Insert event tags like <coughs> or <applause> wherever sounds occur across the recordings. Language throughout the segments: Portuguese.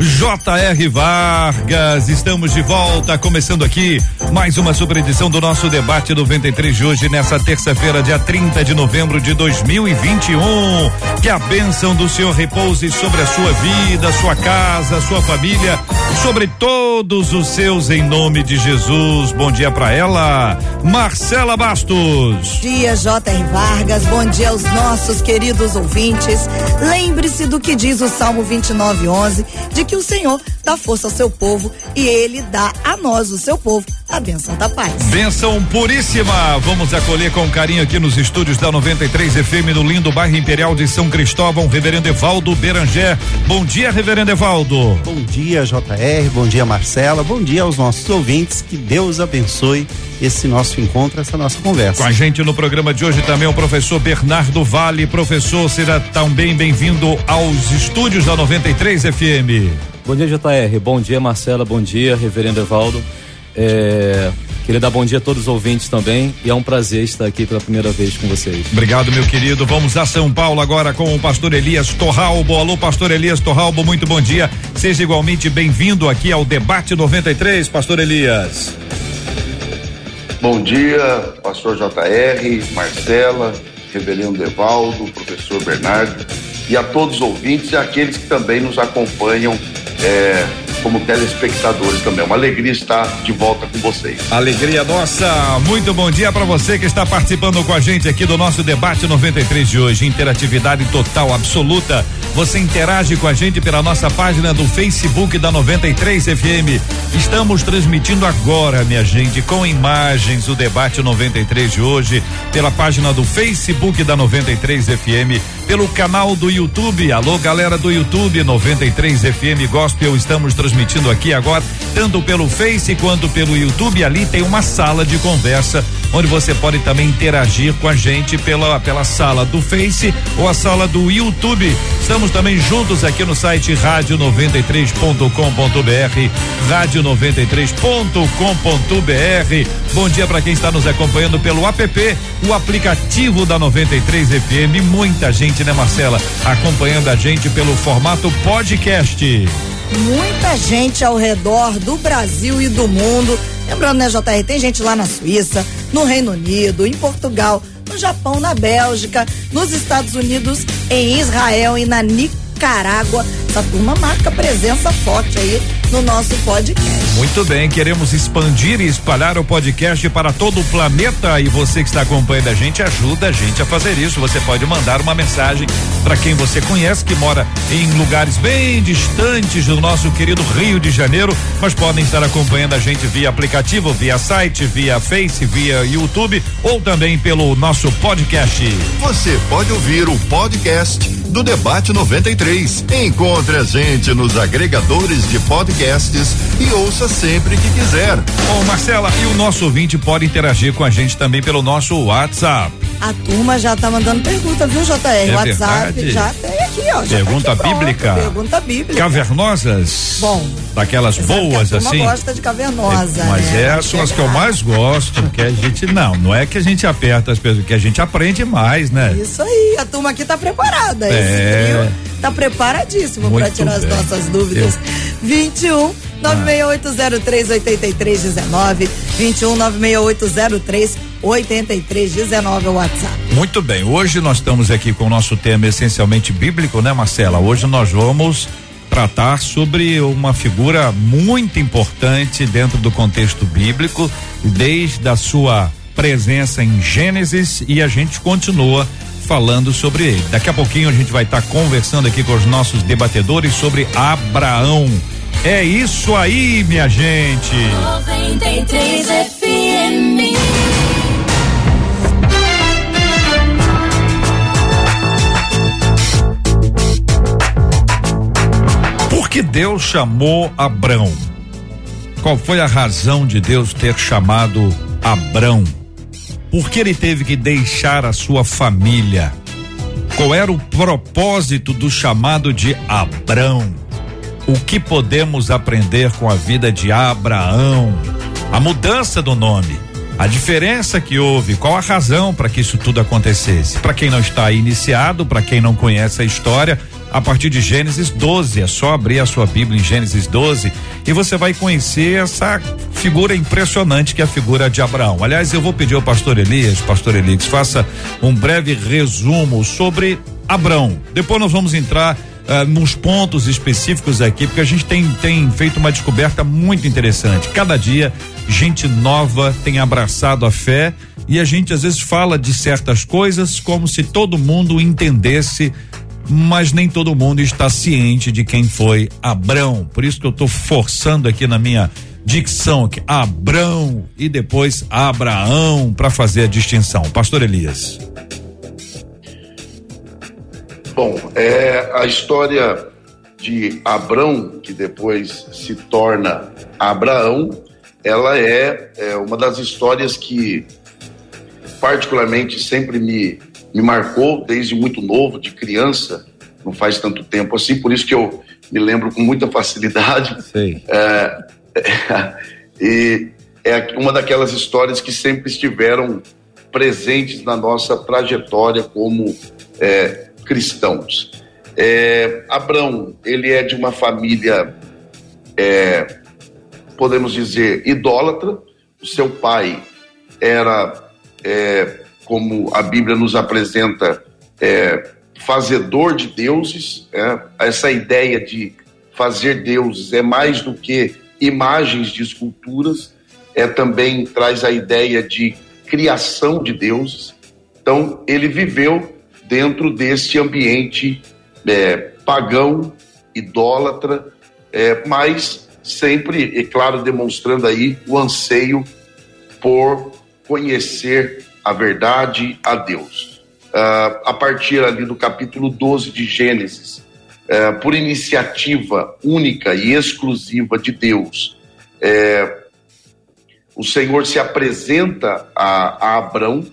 J.R. Vargas, estamos de volta, começando aqui mais uma super edição do nosso debate 93 de hoje, nessa terça-feira, dia 30 de novembro de 2021. Que a bênção do Senhor repouse sobre a sua vida, sua casa, sua família, sobre todos os seus, em nome de Jesus. Bom dia para ela, Marcela Bastos. Bom dia, J.R. Vargas. Bom dia aos nossos queridos ouvintes. Lembre-se do que diz o Salmo 29:11, de que o Senhor dá força ao seu povo e ele dá a nós, o seu povo, a benção da paz. Benção puríssima. Vamos acolher com carinho aqui nos estúdios da 93 FM no lindo bairro Imperial de São Cristóvão, Reverendo Evaldo Berangé. Bom dia, Reverendo Evaldo. Bom dia, JR. Bom dia, Marcela. Bom dia aos nossos ouvintes. Que Deus abençoe esse nosso encontro, essa nossa conversa. Com a gente no programa de hoje também o professor Bernardo Vale. Professor, será também bem-vindo aos estúdios da 93 FM. Bom dia, JR. Bom dia, Marcela. Bom dia, Reverendo Evaldo. É, queria dar bom dia a todos os ouvintes também e é um prazer estar aqui pela primeira vez com vocês. Obrigado, meu querido. Vamos a São Paulo agora com o pastor Elias Torralbo. Alô, pastor Elias Torralbo, muito bom dia. Seja igualmente bem-vindo aqui ao Debate 93, pastor Elias. Bom dia, pastor JR, Marcela, Reverendo Evaldo, professor Bernardo e a todos os ouvintes e aqueles que também nos acompanham é, como telespectadores também. Uma alegria estar de volta com vocês. Alegria nossa. Muito bom dia para você que está participando com a gente aqui do nosso debate 93 de hoje. Interatividade total, absoluta. Você interage com a gente pela nossa página do Facebook da 93 FM. Estamos transmitindo agora, minha gente, com imagens o debate 93 de hoje pela página do Facebook da 93 FM, pelo canal do YouTube. Alô, galera do YouTube 93 FM Gospel. Estamos transmitindo aqui agora, tanto pelo Face quanto pelo YouTube. Ali tem uma sala de conversa onde você pode também interagir com a gente pela pela sala do Face ou a sala do YouTube. Estamos também juntos aqui no site rádio93.com.br, rádio93.com.br. Bom dia para quem está nos acompanhando pelo app, o aplicativo da 93 FM. Muita gente, né, Marcela, acompanhando a gente pelo formato podcast. Muita gente ao redor do Brasil e do mundo. Lembrando, né, JR, tem gente lá na Suíça, no Reino Unido, em Portugal, no Japão, na Bélgica, nos Estados Unidos, em Israel e na Nicarágua. Essa turma marca presença forte aí no nosso podcast. Muito bem, queremos expandir e espalhar o podcast para todo o planeta e você que está acompanhando a gente ajuda a gente a fazer isso. Você pode mandar uma mensagem para quem você conhece que mora em lugares bem distantes do nosso querido Rio de Janeiro, mas podem estar acompanhando a gente via aplicativo, via site, via Face, via YouTube ou também pelo nosso podcast. Você pode ouvir o podcast do Debate 93. Encontre a gente nos agregadores de podcasts e ouça sempre que quiser. Bom, Marcela, e o nosso ouvinte pode interagir com a gente também pelo nosso WhatsApp. A turma já tá mandando pergunta, viu, JR? É WhatsApp verdade? já tem aqui, ó. já Pergunta tá aqui pronto, bíblica. Pergunta bíblica. Cavernosas? Bom. Daquelas que boas a turma assim? gosta de cavernosa. Mas né? é, são as que eu mais gosto, que a gente <laughs> não, não é que a gente aperta as pessoas, que a gente aprende mais, né? Isso aí, a turma aqui tá preparada. É. Esse trio tá preparadíssimo para tirar as bem. nossas dúvidas. 21 96803 8319 21 96803 8319 é o WhatsApp. Muito bem, hoje nós estamos aqui com o nosso tema essencialmente bíblico, né, Marcela? Hoje nós vamos tratar sobre uma figura muito importante dentro do contexto bíblico, desde a sua presença em Gênesis e a gente continua falando sobre ele. Daqui a pouquinho a gente vai estar conversando aqui com os nossos debatedores sobre Abraão. É isso aí, minha gente. 93 FM. Por que que Deus chamou Abrão? Qual foi a razão de Deus ter chamado Abrão? Por que ele teve que deixar a sua família? Qual era o propósito do chamado de Abrão? O que podemos aprender com a vida de Abraão? A mudança do nome, a diferença que houve, qual a razão para que isso tudo acontecesse? Para quem não está iniciado, para quem não conhece a história, a partir de Gênesis 12. É só abrir a sua Bíblia em Gênesis 12 e você vai conhecer essa figura impressionante que é a figura de Abraão. Aliás, eu vou pedir ao pastor Elias, pastor Elias, faça um breve resumo sobre Abraão. Depois nós vamos entrar Uh, nos pontos específicos aqui, porque a gente tem, tem feito uma descoberta muito interessante. Cada dia, gente nova tem abraçado a fé e a gente às vezes fala de certas coisas como se todo mundo entendesse mas nem todo mundo está ciente de quem foi Abrão. Por isso que eu estou forçando aqui na minha dicção aqui, Abrão e depois Abraão para fazer a distinção. Pastor Elias. Bom, é a história de Abrão, que depois se torna Abraão, ela é, é uma das histórias que particularmente sempre me me marcou desde muito novo, de criança, não faz tanto tempo assim, por isso que eu me lembro com muita facilidade. Sei. É, é, <laughs> e é uma daquelas histórias que sempre estiveram presentes na nossa trajetória como é, cristãos. É, Abraão, ele é de uma família, é, podemos dizer, idólatra. O seu pai era é, como a Bíblia nos apresenta, é, fazedor de deuses. É, essa ideia de fazer deuses é mais do que imagens de esculturas, é também traz a ideia de criação de deuses. Então, ele viveu dentro deste ambiente é, pagão, idólatra, é, mas sempre, é claro, demonstrando aí o anseio por conhecer a verdade a Deus. Uh, a partir ali do capítulo 12 de Gênesis, uh, por iniciativa única e exclusiva de Deus, uh, o Senhor se apresenta a, a Abrão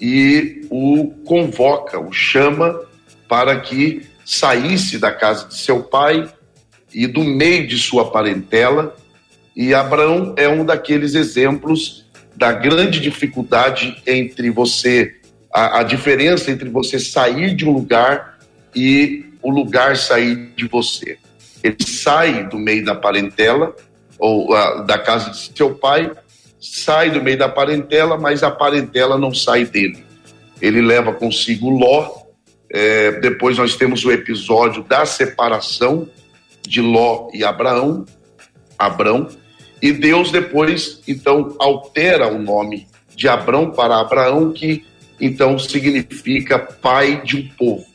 e o convoca, o chama para que saísse da casa de seu pai e do meio de sua parentela. E Abraão é um daqueles exemplos da grande dificuldade entre você, a, a diferença entre você sair de um lugar e o lugar sair de você. Ele sai do meio da parentela, ou a, da casa de seu pai, sai do meio da parentela, mas a parentela não sai dele. Ele leva consigo Ló. É, depois nós temos o episódio da separação de Ló e Abraão. Abraão e Deus depois, então, altera o nome de Abrão para Abraão, que então significa pai de um povo,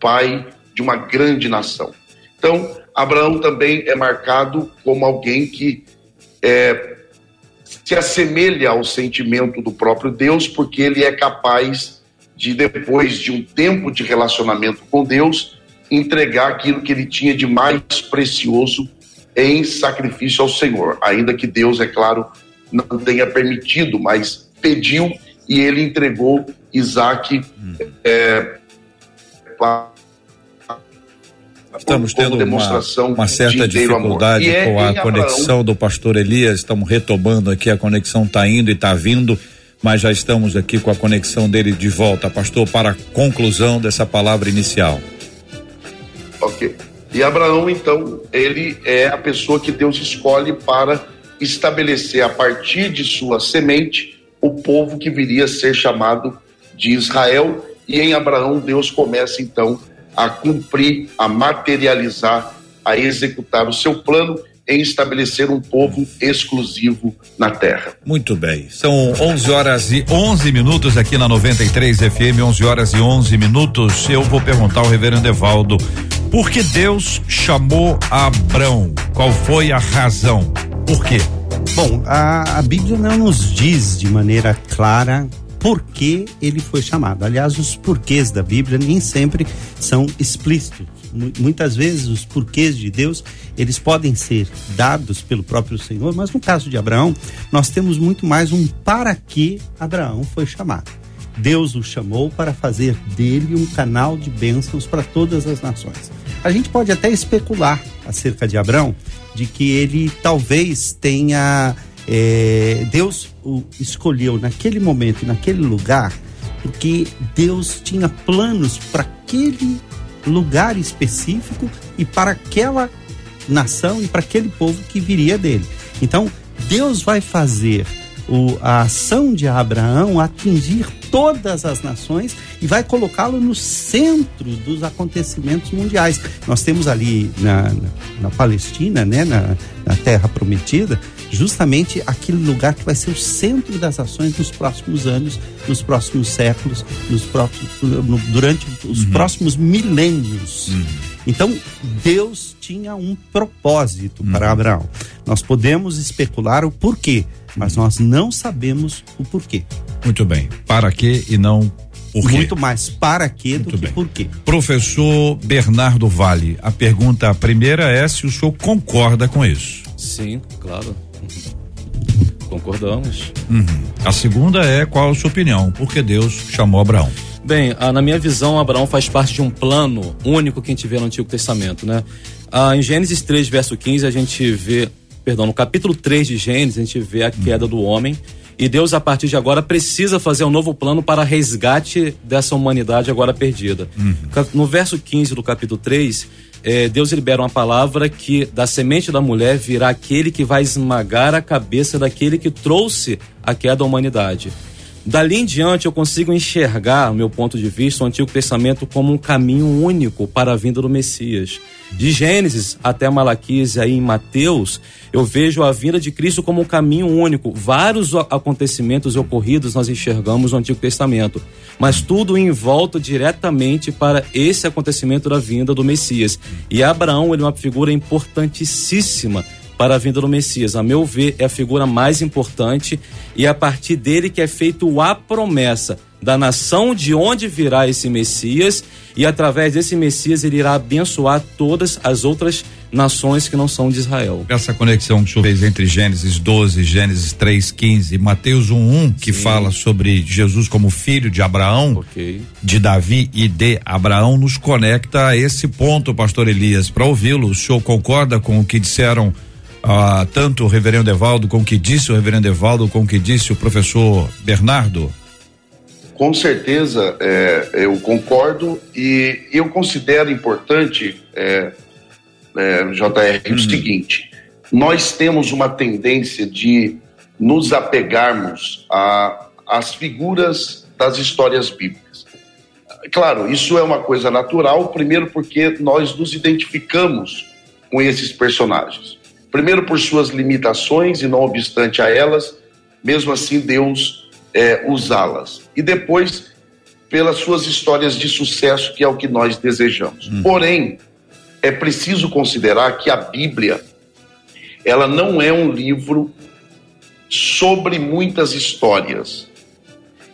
pai de uma grande nação. Então, Abraão também é marcado como alguém que é, se assemelha ao sentimento do próprio Deus, porque ele é capaz de, depois de um tempo de relacionamento com Deus, entregar aquilo que ele tinha de mais precioso em sacrifício ao Senhor, ainda que Deus, é claro, não tenha permitido, mas pediu e ele entregou Isaac hum. é, Estamos tendo uma, uma, certa dificuldade é com a conexão do pastor Elias. Estamos retomando aqui, a conexão está indo e está vindo, mas já estamos aqui com a conexão dele de volta, pastor, para a conclusão dessa palavra inicial. Ok. E Abraão, então, ele é a pessoa que Deus escolhe para estabelecer a partir de sua semente o povo que viria a ser chamado de Israel. E em Abraão, Deus começa então a cumprir, a materializar, a executar o seu plano em estabelecer um povo exclusivo na terra. Muito bem. São 11 horas e 11 minutos aqui na 93 FM, 11 horas e 11 minutos. Eu vou perguntar ao reverendo Evaldo por que Deus chamou Abrão? Qual foi a razão? Por quê? Bom, a, a Bíblia não nos diz de maneira clara por que ele foi chamado. Aliás, os porquês da Bíblia nem sempre são explícitos. mu- muitas vezes os porquês de Deus, eles podem ser dados pelo próprio Senhor, mas no caso de Abraão, nós temos muito mais um para que Abraão foi chamado. Deus o chamou para fazer dele um canal de bênçãos para todas as nações. A gente pode até especular acerca de Abraão, de que ele talvez tenha. eh, Deus o escolheu naquele momento, e naquele lugar, porque Deus tinha planos para aquele lugar específico e para aquela nação e para aquele povo que viria dele. Então, Deus vai fazer o- a ação de Abraão atingir todas as nações e vai colocá-lo no centro dos acontecimentos mundiais. Nós temos ali na, na, na Palestina, né, na, na Terra Prometida, justamente aquele lugar que vai ser o centro das ações nos próximos anos, nos próximos séculos, nos próximos, durante os próximos milênios. Então, Deus tinha um propósito para Abraão. Nós podemos especular o porquê, mas nós não sabemos o porquê. Muito bem. Para quê e não por quê? Muito mais para quê do Muito que bem. por quê. Professor Bernardo Vale, a pergunta primeira é se o senhor concorda com isso. Sim, claro. Concordamos. A segunda é qual a sua opinião? Por que Deus chamou Abraão? Bem, ah, na minha visão, Abraão faz parte de um plano único que a gente vê no Antigo Testamento, né? Ah, em Gênesis 3, verso 15, a gente vê, perdão, no capítulo 3 de Gênesis, a gente vê a queda do homem. E Deus, a partir de agora, precisa fazer um novo plano para resgate dessa humanidade agora perdida. Ca- No verso 15 do capítulo 3, eh, Deus libera uma palavra que da semente da mulher virá aquele que vai esmagar a cabeça daquele que trouxe a queda à humanidade. Dali em diante eu consigo enxergar, meu ponto de vista, o Antigo Testamento como um caminho único para a vinda do Messias. De Gênesis até Malaquias e aí em Mateus, eu vejo a vinda de Cristo como um caminho único. Vários acontecimentos ocorridos nós enxergamos no Antigo Testamento, mas tudo em volta diretamente para esse acontecimento da vinda do Messias. E Abraão ele é uma figura importantíssima para a vinda do Messias. A meu ver, é a figura mais importante e é a partir dele que é feito a promessa da nação de onde virá esse Messias e através desse Messias ele irá abençoar todas as outras nações que não são de Israel. Essa conexão que o senhor fez entre Gênesis 12, Gênesis 3, 15 e Mateus 1, que fala sobre Jesus como filho de Abraão, Ok. de Davi e de Abraão, nos conecta a esse ponto, pastor Elias. Para ouvi-lo, o senhor concorda com o que disseram ah, tanto o reverendo Evaldo, com o que disse o reverendo Evaldo, com o que disse o professor Bernardo? Com certeza, é, eu concordo e eu considero importante, é, é, JR, o seguinte: nós temos uma tendência de nos apegarmos a- às figuras das histórias bíblicas. Claro, isso é uma coisa natural, primeiro porque nós nos identificamos com esses personagens. Primeiro por suas limitações e não obstante a elas, mesmo assim Deus é, usá-las. E depois pelas suas histórias de sucesso, que é o que nós desejamos. Porém, é preciso considerar que a Bíblia ela não é um livro sobre muitas histórias.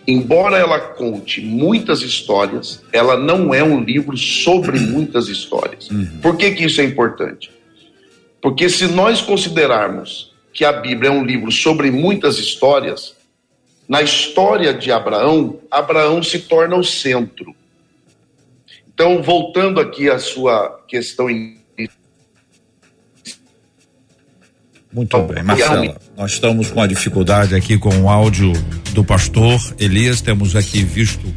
Embora ela conte muitas histórias, ela não é um livro sobre muitas histórias. Por que, que isso é importante? Porque se nós considerarmos que a Bíblia é um livro sobre muitas histórias, na história de Abraão, Abraão se torna o centro. Então, voltando aqui à sua questão Muito bem, Marcela. Nós estamos com a dificuldade aqui com o áudio do pastor Elias. Temos aqui visto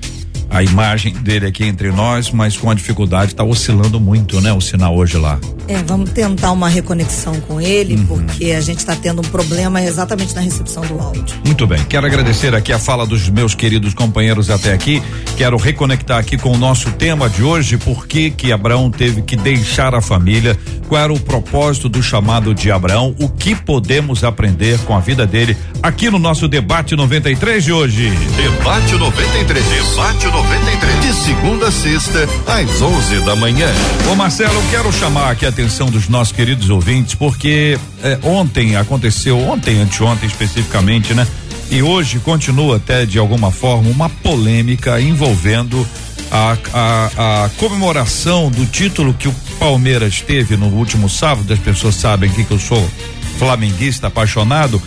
a imagem dele aqui entre nós, mas com a dificuldade está oscilando muito, né? O sinal hoje lá. É, vamos tentar uma reconexão com ele, Uhum. porque a gente está tendo um problema exatamente na recepção do áudio. Muito bem, quero agradecer aqui a fala dos meus queridos companheiros até aqui. Quero reconectar aqui com o nosso tema de hoje, por que que Abraão teve que deixar a família, qual era o propósito do chamado de Abraão, o que podemos aprender com a vida dele aqui no nosso debate 93 de hoje. Debate 93. Debate 93. De segunda a sexta, às 11 da manhã. Ô Marcelo, quero chamar aqui a atenção dos nossos queridos ouvintes, porque eh, ontem aconteceu, ontem, anteontem especificamente, né? E hoje continua até de alguma forma uma polêmica envolvendo a, a, a comemoração do título que o Palmeiras teve no último sábado, as pessoas sabem que, que eu sou flamenguista apaixonado,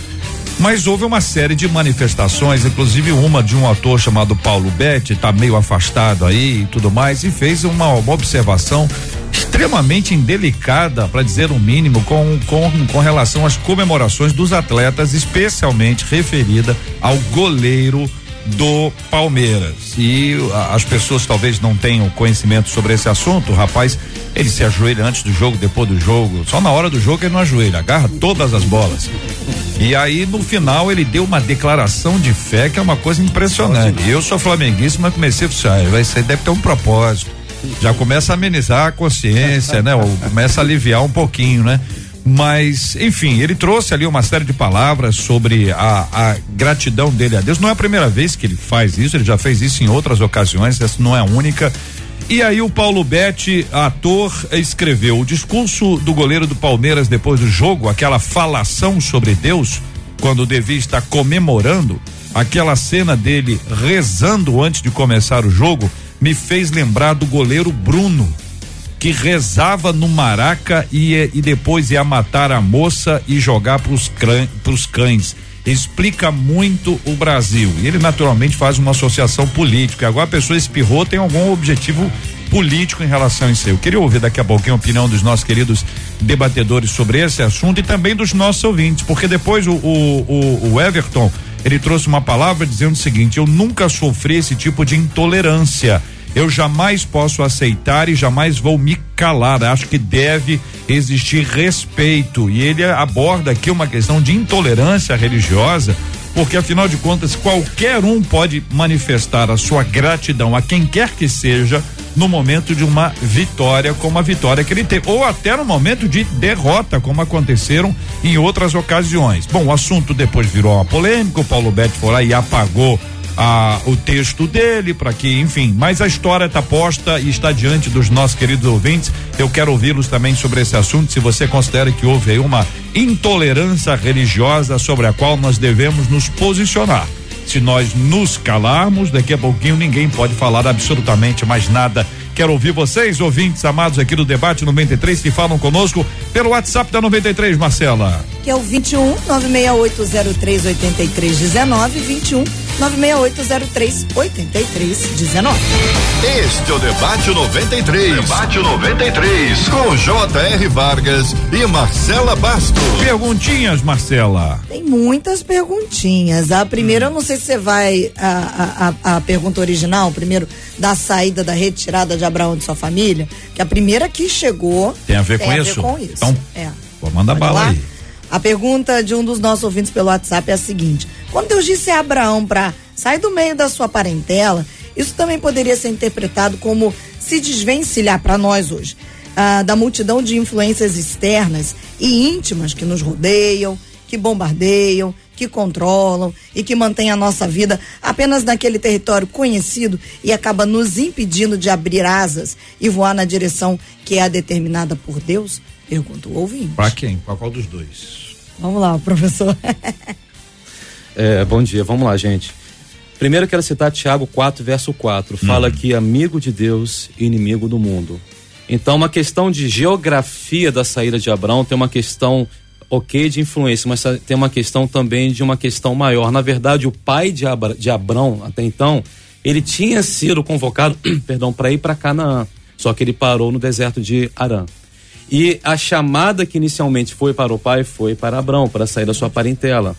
mas houve uma série de manifestações, inclusive uma de um ator chamado Paulo Betti, tá meio afastado aí e tudo mais, e fez uma, uma observação extremamente indelicada, para dizer o mínimo, com, com, com relação às comemorações dos atletas, especialmente referida ao goleiro do Palmeiras. E as pessoas talvez não tenham conhecimento sobre esse assunto, o rapaz, ele se ajoelha antes do jogo, depois do jogo, só na hora do jogo ele não ajoelha, agarra todas as bolas. E aí no final ele deu uma declaração de fé que é uma coisa impressionante. Eu sou flamenguista, mas comecei a falar, ah, vai ser, deve ter um propósito. Já começa a amenizar a consciência, né? Ou começa a aliviar um pouquinho, né? Mas, enfim, ele trouxe ali uma série de palavras sobre a, a, gratidão dele a Deus. Não é a primeira vez que ele faz isso, ele já fez isso em outras ocasiões, essa não é a única. E aí o Paulo Betti, ator, escreveu o discurso do goleiro do Palmeiras depois do jogo, aquela falação sobre Deus, quando devia estar comemorando, aquela cena dele rezando antes de começar o jogo, me fez lembrar do goleiro Bruno que rezava no Maraca e, e depois ia matar a moça e jogar para os cães. Explica muito o Brasil. E ele naturalmente faz uma associação política. Agora a pessoa espirrou, tem algum objetivo político em relação a isso. Eu queria ouvir daqui a pouquinho a opinião dos nossos queridos debatedores sobre esse assunto e também dos nossos ouvintes, porque depois o, o, o Everton ele trouxe uma palavra dizendo o seguinte: eu nunca sofri esse tipo de intolerância eu jamais posso aceitar e jamais vou me calar. Acho que deve existir respeito. E ele aborda aqui uma questão de intolerância religiosa, porque afinal de contas, qualquer um pode manifestar a sua gratidão a quem quer que seja no momento de uma vitória, como a vitória que ele teve, ou até no momento de derrota, como aconteceram em outras ocasiões. Bom, o assunto depois virou uma polêmica, o Paulo Betti foi lá e apagou a, o texto dele para que, enfim, mas a história está posta e está diante dos nossos queridos ouvintes. Eu quero ouvi-los também sobre esse assunto. Se você considera que houve aí uma intolerância religiosa sobre a qual nós devemos nos posicionar. Se nós nos calarmos, daqui a pouquinho ninguém pode falar absolutamente mais nada Quero ouvir vocês, ouvintes amados aqui do Debate 93, que falam conosco pelo WhatsApp da 93, Marcela. Que é o 21 96803 8319, 21 96803 8319. Este é o Debate 93. Debate 93. Com J.R. Vargas e Marcela Bastos. Perguntinhas, Marcela. Tem muitas perguntinhas. A primeira, hum. eu não sei se você vai. A, a, a pergunta original, primeiro, da saída, da retirada de Abraão de sua família, que a primeira que chegou. Tem a ver, tem com, a isso? ver com isso? Então, é. Vou mandar bala lá? aí. A pergunta de um dos nossos ouvintes pelo WhatsApp é a seguinte: quando Deus disse a Abraão para sair do meio da sua parentela, isso também poderia ser interpretado como se desvencilhar para nós hoje ah, da multidão de influências externas e íntimas que nos rodeiam, que bombardeiam, que controlam e que mantêm a nossa vida apenas naquele território conhecido e acaba nos impedindo de abrir asas e voar na direção que é a determinada por Deus? Pergunta o ouvinte. Para quem? Para qual dos dois? Vamos lá, professor. <laughs> é, bom dia, vamos lá, gente. Primeiro quero citar Tiago 4, verso 4. Fala hum. que amigo de Deus e inimigo do mundo. Então, uma questão de geografia da saída de Abraão tem uma questão ok de influência, mas tem uma questão também de uma questão maior. Na verdade, o pai de, Abra, de Abrão, até então, ele tinha sido convocado, <coughs> perdão, para ir para Canaã, só que ele parou no deserto de Arã. E a chamada que inicialmente foi para o pai foi para Abrão, para sair da sua parentela.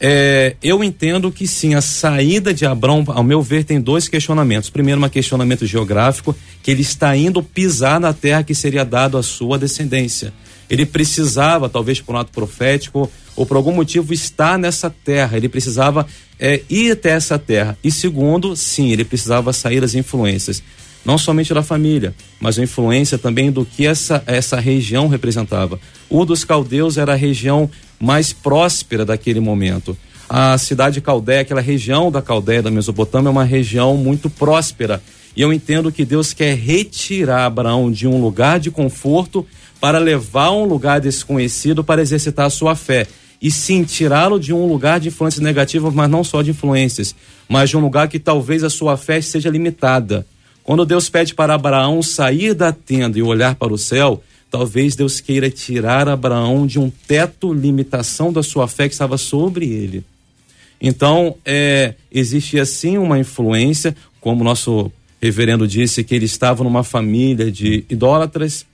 É, eu entendo que sim, a saída de Abrão, ao meu ver, tem dois questionamentos. Primeiro, um questionamento geográfico, que ele está indo pisar na terra que seria dado à sua descendência. Ele precisava, talvez por um ato profético, ou por algum motivo, estar nessa terra. Ele precisava é, ir até essa terra. E segundo, sim, ele precisava sair das influências não somente da família, mas a influência também do que essa, essa região representava. O dos caldeus era a região mais próspera daquele momento. A cidade de Caldeia, aquela região da Caldeia da Mesopotâmia, é uma região muito próspera. E eu entendo que Deus quer retirar Abraão de um lugar de conforto para levar a um lugar desconhecido para exercitar a sua fé. E sim, tirá-lo de um lugar de influências negativas, mas não só de influências, mas de um lugar que talvez a sua fé seja limitada Quando Deus pede para Abraão sair da tenda e olhar para o céu, talvez Deus queira tirar Abraão de um teto limitação da sua fé que estava sobre ele. Então, é, existia sim uma influência, como nosso reverendo disse, que ele estava numa família de idólatras,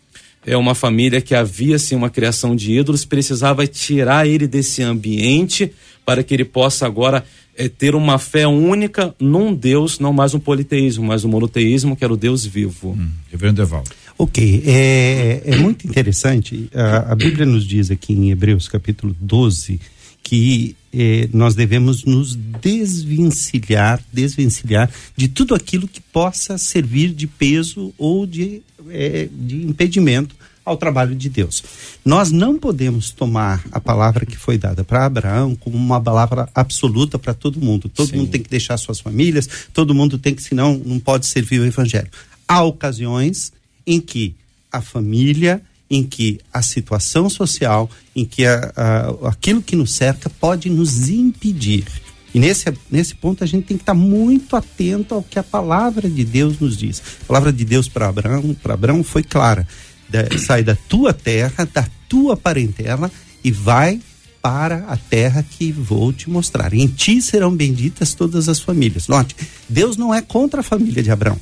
é uma família que havia sim uma criação de ídolos, precisava tirar ele desse ambiente para que ele possa agora é, ter uma fé única num Deus, não mais um politeísmo, mas um monoteísmo, que era o Deus vivo. Hum, reverendo Evaldo. Ok, é, é muito interessante. A, a, Bíblia nos diz aqui em Hebreus capítulo 12 que eh, nós devemos nos desvencilhar, desvencilhar de tudo aquilo que possa servir de peso ou de, eh, de impedimento ao trabalho de Deus. Nós não podemos tomar a palavra que foi dada para Abraão como uma palavra absoluta para todo mundo. Todo Sim. mundo tem que deixar suas famílias, todo mundo tem que, senão, não pode servir o evangelho. Há ocasiões em que a família, em que a situação social, em que a, a, aquilo que nos cerca pode nos impedir. E nesse, nesse ponto a gente tem que estar muito atento ao que a palavra de Deus nos diz. A palavra de Deus para Abraão, para Abraão foi clara: sai da tua terra, da tua parentela e vai para a terra que vou te mostrar. Em ti serão benditas todas as famílias. Note, Deus não é contra a família de Abraão.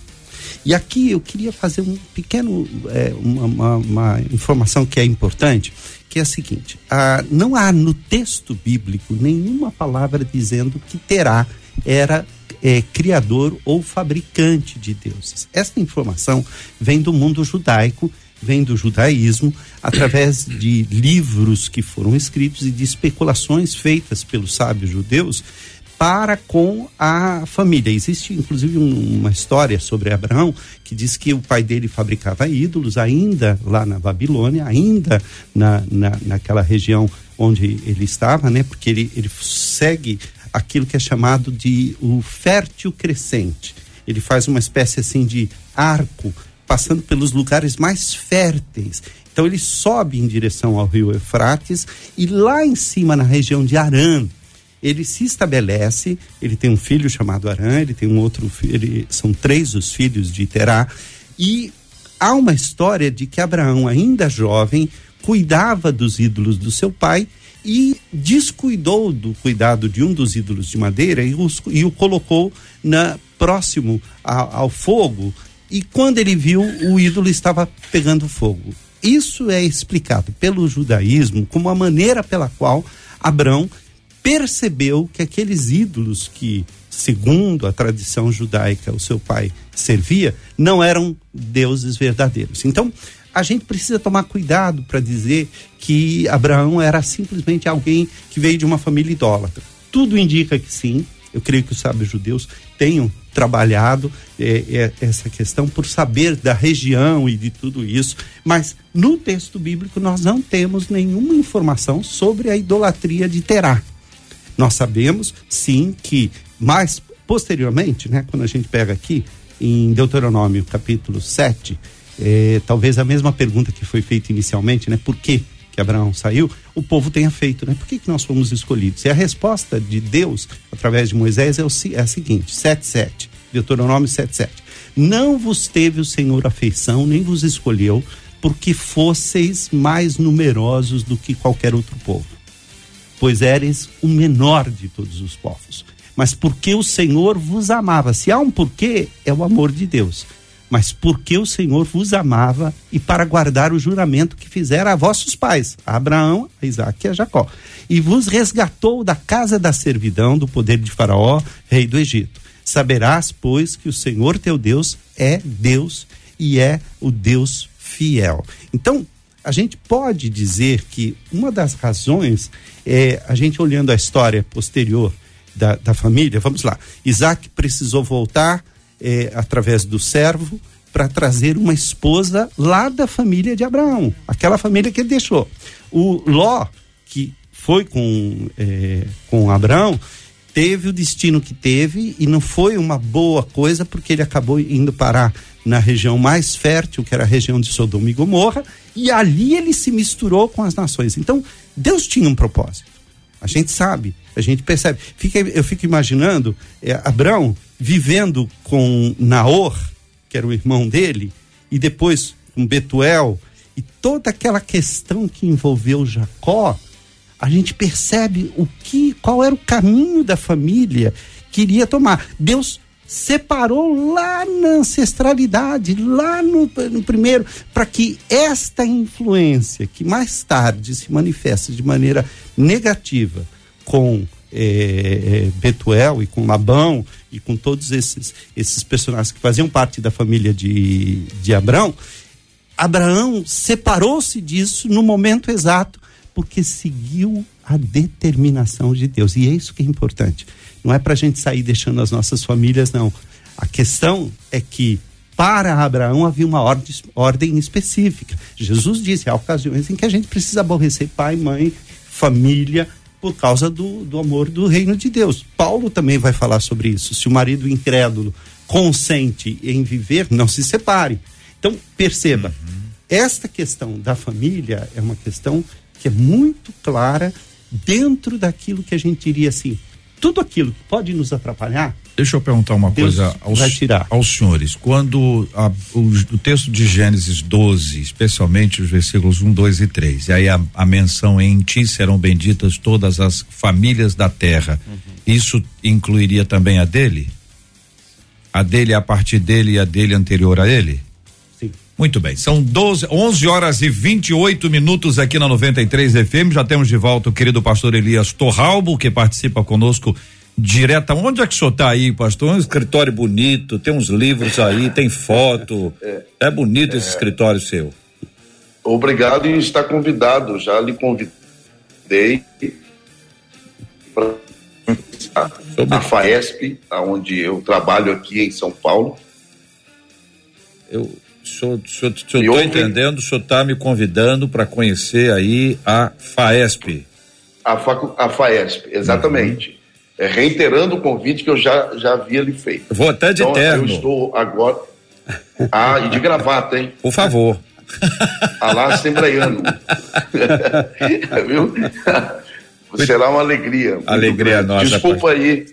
E aqui eu queria fazer um pequeno, é, uma, uma, uma, informação que é importante, que é a seguinte: ah, não há no texto bíblico nenhuma palavra dizendo que Terá era é, criador ou fabricante de deuses. Esta informação vem do mundo judaico, vem do judaísmo, através de livros que foram escritos e de especulações feitas pelos sábios judeus para com a família. Existe inclusive um, uma história sobre Abraão que diz que o pai dele fabricava ídolos ainda lá na Babilônia, ainda na, na, naquela região onde ele estava, né? Porque ele, ele segue aquilo que é chamado de o fértil crescente. Ele faz uma espécie assim de arco passando pelos lugares mais férteis. Então ele sobe em direção ao rio Eufrates e lá em cima na região de Arã, ele se estabelece, ele tem um filho chamado Arã, ele tem um outro filho, são três os filhos de Terá, e há uma história de que Abraão, ainda jovem, cuidava dos ídolos do seu pai e descuidou do cuidado de um dos ídolos de madeira e, os, e o colocou na, próximo a, ao fogo. E quando ele viu, o ídolo estava pegando fogo. Isso é explicado pelo judaísmo como a maneira pela qual Abraão percebeu que aqueles ídolos que, segundo a tradição judaica, o seu pai servia, não eram deuses verdadeiros. Então, a gente precisa tomar cuidado para dizer que Abraão era simplesmente alguém que veio de uma família idólatra. Tudo indica que sim. Eu creio que os sábios judeus tenham trabalhado é, é, essa questão por saber da região e de tudo isso, mas no texto bíblico nós não temos nenhuma informação sobre a idolatria de Terá. Nós sabemos, sim, que mais posteriormente, né, quando a gente pega aqui em Deuteronômio capítulo 7, é, talvez a mesma pergunta que foi feita inicialmente, né, por que que Abraão saiu, o povo tenha feito, né? Por que, que nós fomos escolhidos? E a resposta de Deus, através de Moisés, é, o, é a seguinte: 7,7, Deuteronômio 7,7. Não vos teve o Senhor afeição, nem vos escolheu, porque fosseis mais numerosos do que qualquer outro povo pois eres o menor de todos os povos. Mas porque o Senhor vos amava. Se há um porquê, é o amor de Deus. Mas porque o Senhor vos amava e para guardar o juramento que fizera a vossos pais, a Abraão, a Isaac e a Jacó. E vos resgatou da casa da servidão, do poder de Faraó, rei do Egito. Saberás, pois, que o Senhor teu Deus é Deus e é o Deus fiel. Então, a gente pode dizer que uma das razões é a gente olhando a história posterior da, da família, vamos lá, Isaac precisou voltar é, através do servo para trazer uma esposa lá da família de Abraão, aquela família que ele deixou. O Ló, que foi com, é, com Abraão, teve o destino que teve e não foi uma boa coisa porque ele acabou indo parar na região mais fértil, que era a região de Sodoma e Gomorra, e ali ele se misturou com as nações. Então, Deus tinha um propósito. A gente sabe, a gente percebe. Fica, eu fico imaginando é, Abraão vivendo com Naor, que era o irmão dele, e depois com Betuel, e toda aquela questão que envolveu Jacó, a gente percebe o que, qual era o caminho da família que iria tomar. Deus separou lá na ancestralidade, lá no, no primeiro, para que esta influência, que mais tarde se manifesta de maneira negativa com é, Betuel e com Labão e com todos esses, esses personagens que faziam parte da família de, de Abraão, Abraão separou-se disso no momento exato porque seguiu a determinação de Deus. E é isso que é importante. Não é para a gente sair deixando as nossas famílias, não. A questão é que para Abraão havia uma ordem, ordem específica. Jesus disse: há ocasiões em que a gente precisa aborrecer pai, mãe, família, por causa do, do amor do reino de Deus. Paulo também vai falar sobre isso. Se o marido incrédulo consente em viver, não se separe. Então, perceba, uhum. esta questão da família é uma questão que é muito clara dentro daquilo que a gente diria assim, tudo aquilo que pode nos atrapalhar. Deixa eu perguntar uma Deus coisa aos, aos senhores. Quando a, o, o, texto de Gênesis 12, especialmente os versículos 1, 2 e 3, e aí a, a menção em ti serão benditas todas as famílias da terra, uhum. isso incluiria também a dele? A dele a partir dele e a dele anterior a ele? Muito bem, são 12, 11 horas e 28 minutos aqui na 93 FM. Já temos de volta o querido pastor Elias Torralbo, que participa conosco direto. Onde é que o senhor está aí, pastor? Um escritório bonito, tem uns livros aí, tem foto. É, é bonito é, esse escritório seu. Obrigado e está convidado. Já lhe convidei para a FAESP, onde eu trabalho aqui em São Paulo. Eu, o senhor está entendendo? O senhor está me convidando para conhecer aí a FAESP. A, facu, a FAESP, exatamente. Uhum. É, reiterando o convite que eu já, já havia lhe feito. Vou até de então, terno. Eu estou agora. Ah, e de gravata, hein? Por favor. <laughs> Alá assembleiano. <laughs> Viu? Será uma alegria. Alegria nossa. Desculpa aí.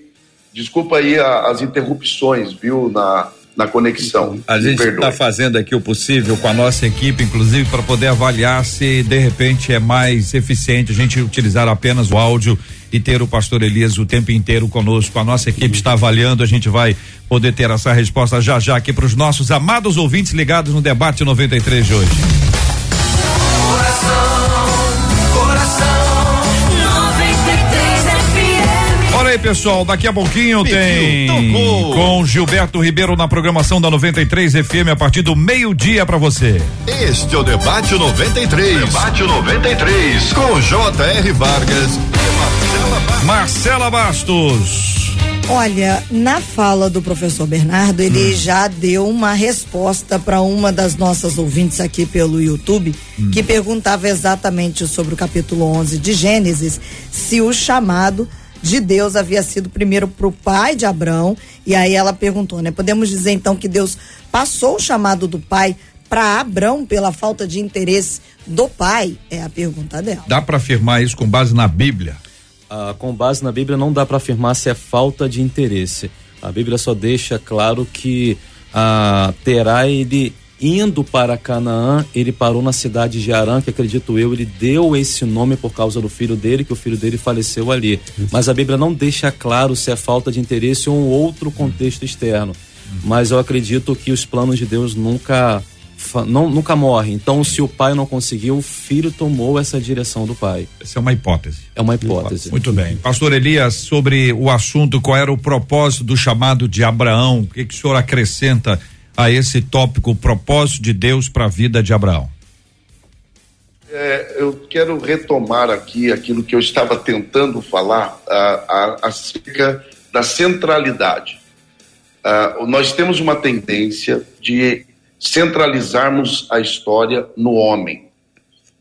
Desculpa aí as interrupções, viu, na, na conexão. A gente está fazendo aqui o possível com a nossa equipe, inclusive, para poder avaliar se de repente é mais eficiente a gente utilizar apenas o áudio e ter o pastor Elias o tempo inteiro conosco. A nossa equipe está avaliando, a gente vai poder ter essa resposta já já aqui para os nossos amados ouvintes ligados no debate 93 de hoje. Aí, pessoal. Daqui a pouquinho tem tocou. com Gilberto Ribeiro na programação da 93 FM a partir do meio-dia para você. Este é o Debate 93. Debate 93 com J.R. Vargas e Marcela, Marcela Bastos. Olha, na fala do professor Bernardo, ele hum. já deu uma resposta para uma das nossas ouvintes aqui pelo YouTube, hum. que perguntava exatamente sobre o capítulo 11 de Gênesis, se o chamado de Deus havia sido primeiro para o pai de Abraão, e aí ela perguntou, né? Podemos dizer então que Deus passou o chamado do pai para Abraão pela falta de interesse do pai? É a pergunta dela. Dá para afirmar isso com base na Bíblia? Ah, com base na Bíblia não dá para afirmar se é falta de interesse. A Bíblia só deixa claro que ah, terá ele indo para Canaã, ele parou na cidade de Arã, que acredito eu, ele deu esse nome por causa do filho dele, que o filho dele faleceu ali. Mas a Bíblia não deixa claro se é falta de interesse ou um outro contexto externo. Mas eu acredito que os planos de Deus nunca não, nunca morrem. Então, se o pai não conseguiu, o filho tomou essa direção do pai. Essa é uma hipótese. É uma hipótese. Muito bem. Pastor Elias, sobre o assunto, qual era o propósito do chamado de Abraão? O que, que o senhor acrescenta a esse tópico, o propósito de Deus para a vida de Abraão? É, eu quero retomar aqui aquilo que eu estava tentando falar acerca da centralidade. Uh, nós temos uma tendência de centralizarmos a história no homem.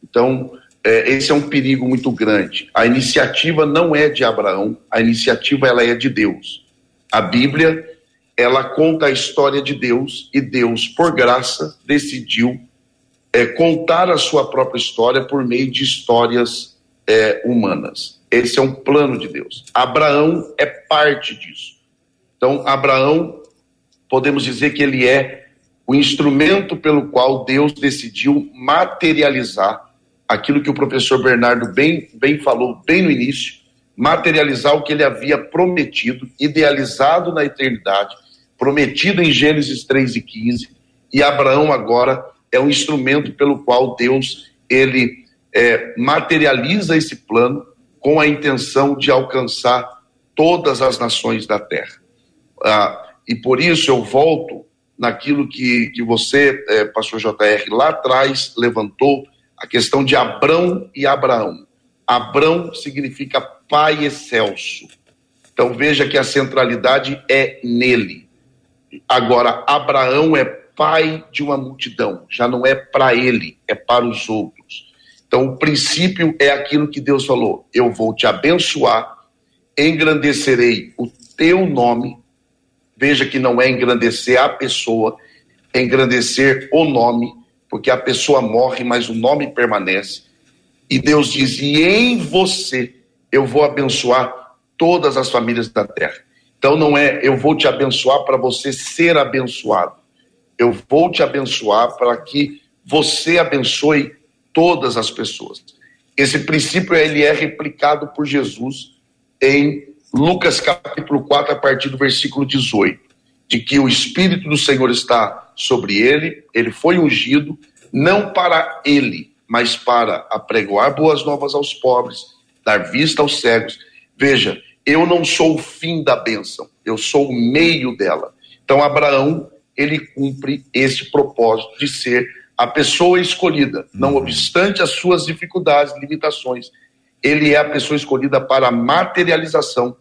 Então, é, esse é um perigo muito grande. A iniciativa não é de Abraão, a iniciativa ela é de Deus. A Bíblia ela conta a história de Deus e Deus, por graça, decidiu é, contar a sua própria história por meio de histórias é, humanas. Esse é um plano de Deus. Abraão é parte disso. Então, Abraão, podemos dizer que ele é o instrumento pelo qual Deus decidiu materializar aquilo que o professor Bernardo bem, bem falou bem no início, materializar o que ele havia prometido, idealizado na eternidade, prometido em Gênesis 3 e 15, e Abraão agora é um instrumento pelo qual Deus ele é, materializa esse plano com a intenção de alcançar todas as nações da terra. Ah, e por isso eu volto naquilo que, que você, é, pastor JR, lá atrás levantou, a questão de Abrão e Abraão. Abrão significa pai excelso. Então veja que a centralidade é nele. Agora, Abraão é pai de uma multidão, já não é para ele, é para os outros. Então, o princípio é aquilo que Deus falou: eu vou te abençoar, engrandecerei o teu nome. Veja que não é engrandecer a pessoa, é engrandecer o nome, porque a pessoa morre, mas o nome permanece. E Deus diz: e em você eu vou abençoar todas as famílias da terra. Então não é eu vou te abençoar para você ser abençoado. Eu vou te abençoar para que você abençoe todas as pessoas. Esse princípio ele é replicado por Jesus em Lucas capítulo 4 a partir do versículo 18, de que o espírito do Senhor está sobre ele, ele foi ungido não para ele, mas para apregoar boas novas aos pobres, dar vista aos cegos. Veja, eu não sou o fim da bênção, eu sou o meio dela. Então, Abraão, ele cumpre esse propósito de ser a pessoa escolhida, não obstante as suas dificuldades, limitações. Ele é a pessoa escolhida para a materialização.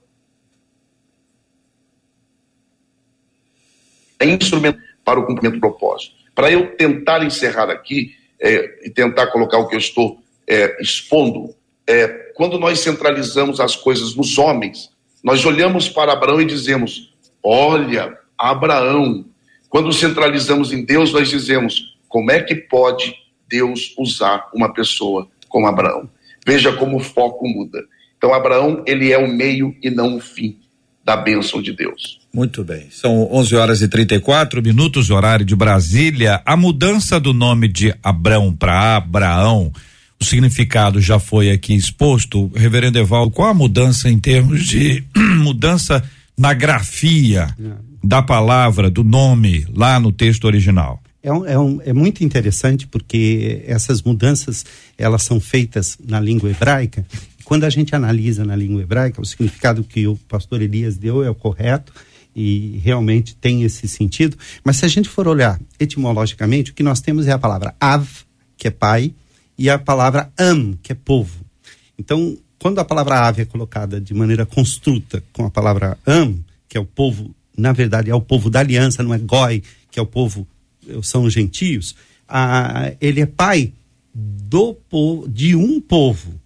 É instrumento para o cumprimento do propósito. Para eu tentar encerrar aqui é, e tentar colocar o que eu estou é, expondo, é, quando nós centralizamos as coisas nos homens, nós olhamos para Abraão e dizemos: Olha, Abraão. Quando centralizamos em Deus, nós dizemos: Como é que pode Deus usar uma pessoa como Abraão? Veja como o foco muda. Então, Abraão, ele é o meio e não o fim da bênção de Deus. Muito bem. São 11 horas e 34 minutos, horário de Brasília. A mudança do nome de Abrão para Abraão, o significado já foi aqui exposto. Reverendo Evaldo, qual a mudança em termos de <clears throat> mudança na grafia da palavra, do nome, lá no texto original? É, um, é, um, é, muito interessante porque essas mudanças elas são feitas na língua hebraica quando a gente analisa na língua hebraica, o significado que o pastor Elias deu é o correto e realmente tem esse sentido. Mas se a gente for olhar etimologicamente, o que nós temos é a palavra av, que é pai, e a palavra am, que é povo. Então, quando a palavra ave é colocada de maneira construta com a palavra am, que é o povo, na verdade é o povo da aliança, não é goi, que é o povo, são os gentios, a, ele é pai do povo, de um povo.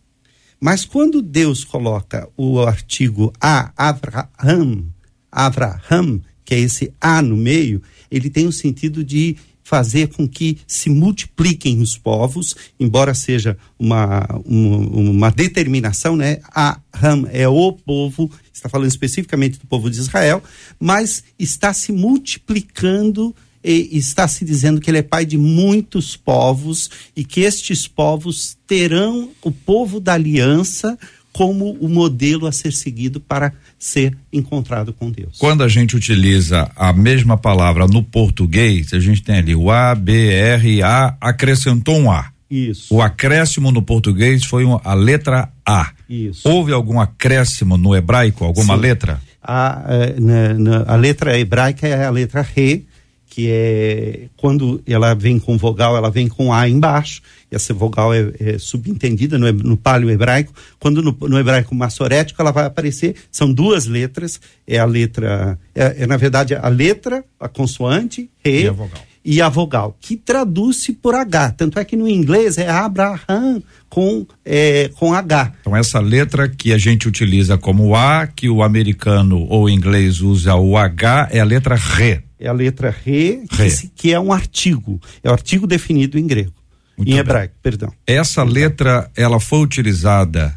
Mas quando Deus coloca o artigo a Abraham, Abraham, que é esse a no meio, ele tem o sentido de fazer com que se multipliquem os povos, embora seja uma, uma, uma determinação, né? Aram é o povo, está falando especificamente do povo de Israel, mas está se multiplicando e está se dizendo que ele é pai de muitos povos e que estes povos terão o povo da aliança como o modelo a ser seguido para ser encontrado com Deus. Quando a gente utiliza a mesma palavra no português, a gente tem ali o A, B, R, A, acrescentou um A. Isso. O acréscimo no português foi a letra A. Isso. Houve algum acréscimo no hebraico, alguma Sim. letra? A, a, na, na, a letra hebraica é a letra Re, que é quando ela vem com vogal, ela vem com A embaixo. Essa vogal é, é subentendida no, no paleo hebraico. Quando no, no, hebraico massorético ela vai aparecer, são duas letras. É a letra, é, é na verdade a letra, a consoante, Re, e a vogal, e a vogal que traduz-se por H. Tanto é que no inglês é Abraham com, é, com H. Então, essa letra que a gente utiliza como A, que o americano ou inglês usa o H, é a letra Re é a letra re, re. Que, que, é um artigo. É o artigo definido em grego. Muito em bem. hebraico, perdão. Essa letra, ela foi utilizada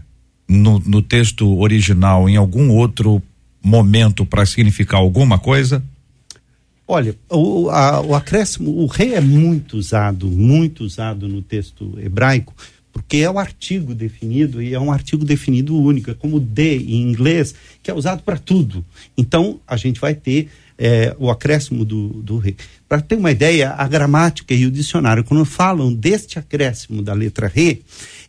no, no texto original em algum outro momento para significar alguma coisa? Olha, o, a- o acréscimo, o rei é muito usado, muito usado no texto hebraico, porque é o artigo definido e é um artigo definido único, é como de em inglês, que é usado para tudo. Então, a gente vai ter eh, o acréscimo do, do. Para ter uma ideia, a gramática e o dicionário, quando falam deste acréscimo da letra re,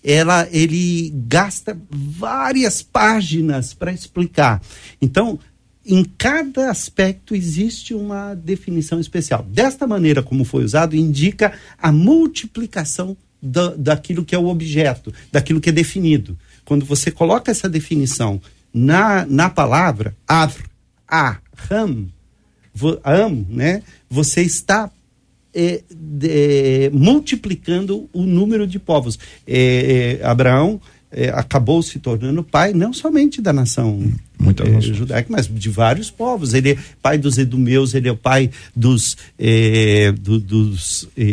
ela, ele gasta várias páginas para explicar. Então, em cada aspecto existe uma definição especial. Desta maneira como foi usado, indica a multiplicação da, daquilo que é o objeto, daquilo que é definido. Quando você coloca essa definição na, na palavra, avr, a, ram, vo- am, né? Você está é, de- multiplicando o número de povos. É, é, Abraão é, acabou se tornando pai não somente da nação é, nações. judaica, mas de vários povos. Ele é pai dos edumeus, ele é o pai dos, é, do- dos é,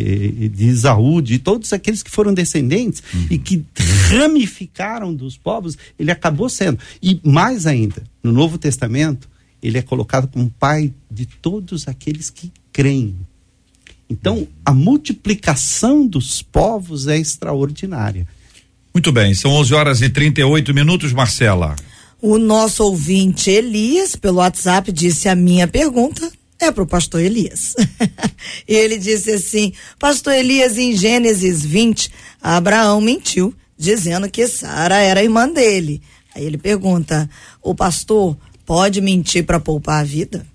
de Isaú, de todos aqueles que foram descendentes e que ramificaram dos povos, ele acabou sendo. E mais ainda, no Novo Testamento, ele é colocado como pai de todos aqueles que creem. Então, a multiplicação dos povos é extraordinária. Muito bem, são 11 horas e 38 minutos, Marcela. O nosso ouvinte Elias, pelo WhatsApp, disse a minha pergunta é para o pastor Elias. <laughs> Ele disse assim: Pastor Elias, em Gênesis 20, Abraão mentiu, dizendo que Sara era irmã dele. Aí ele pergunta: O pastor pode mentir para poupar a vida?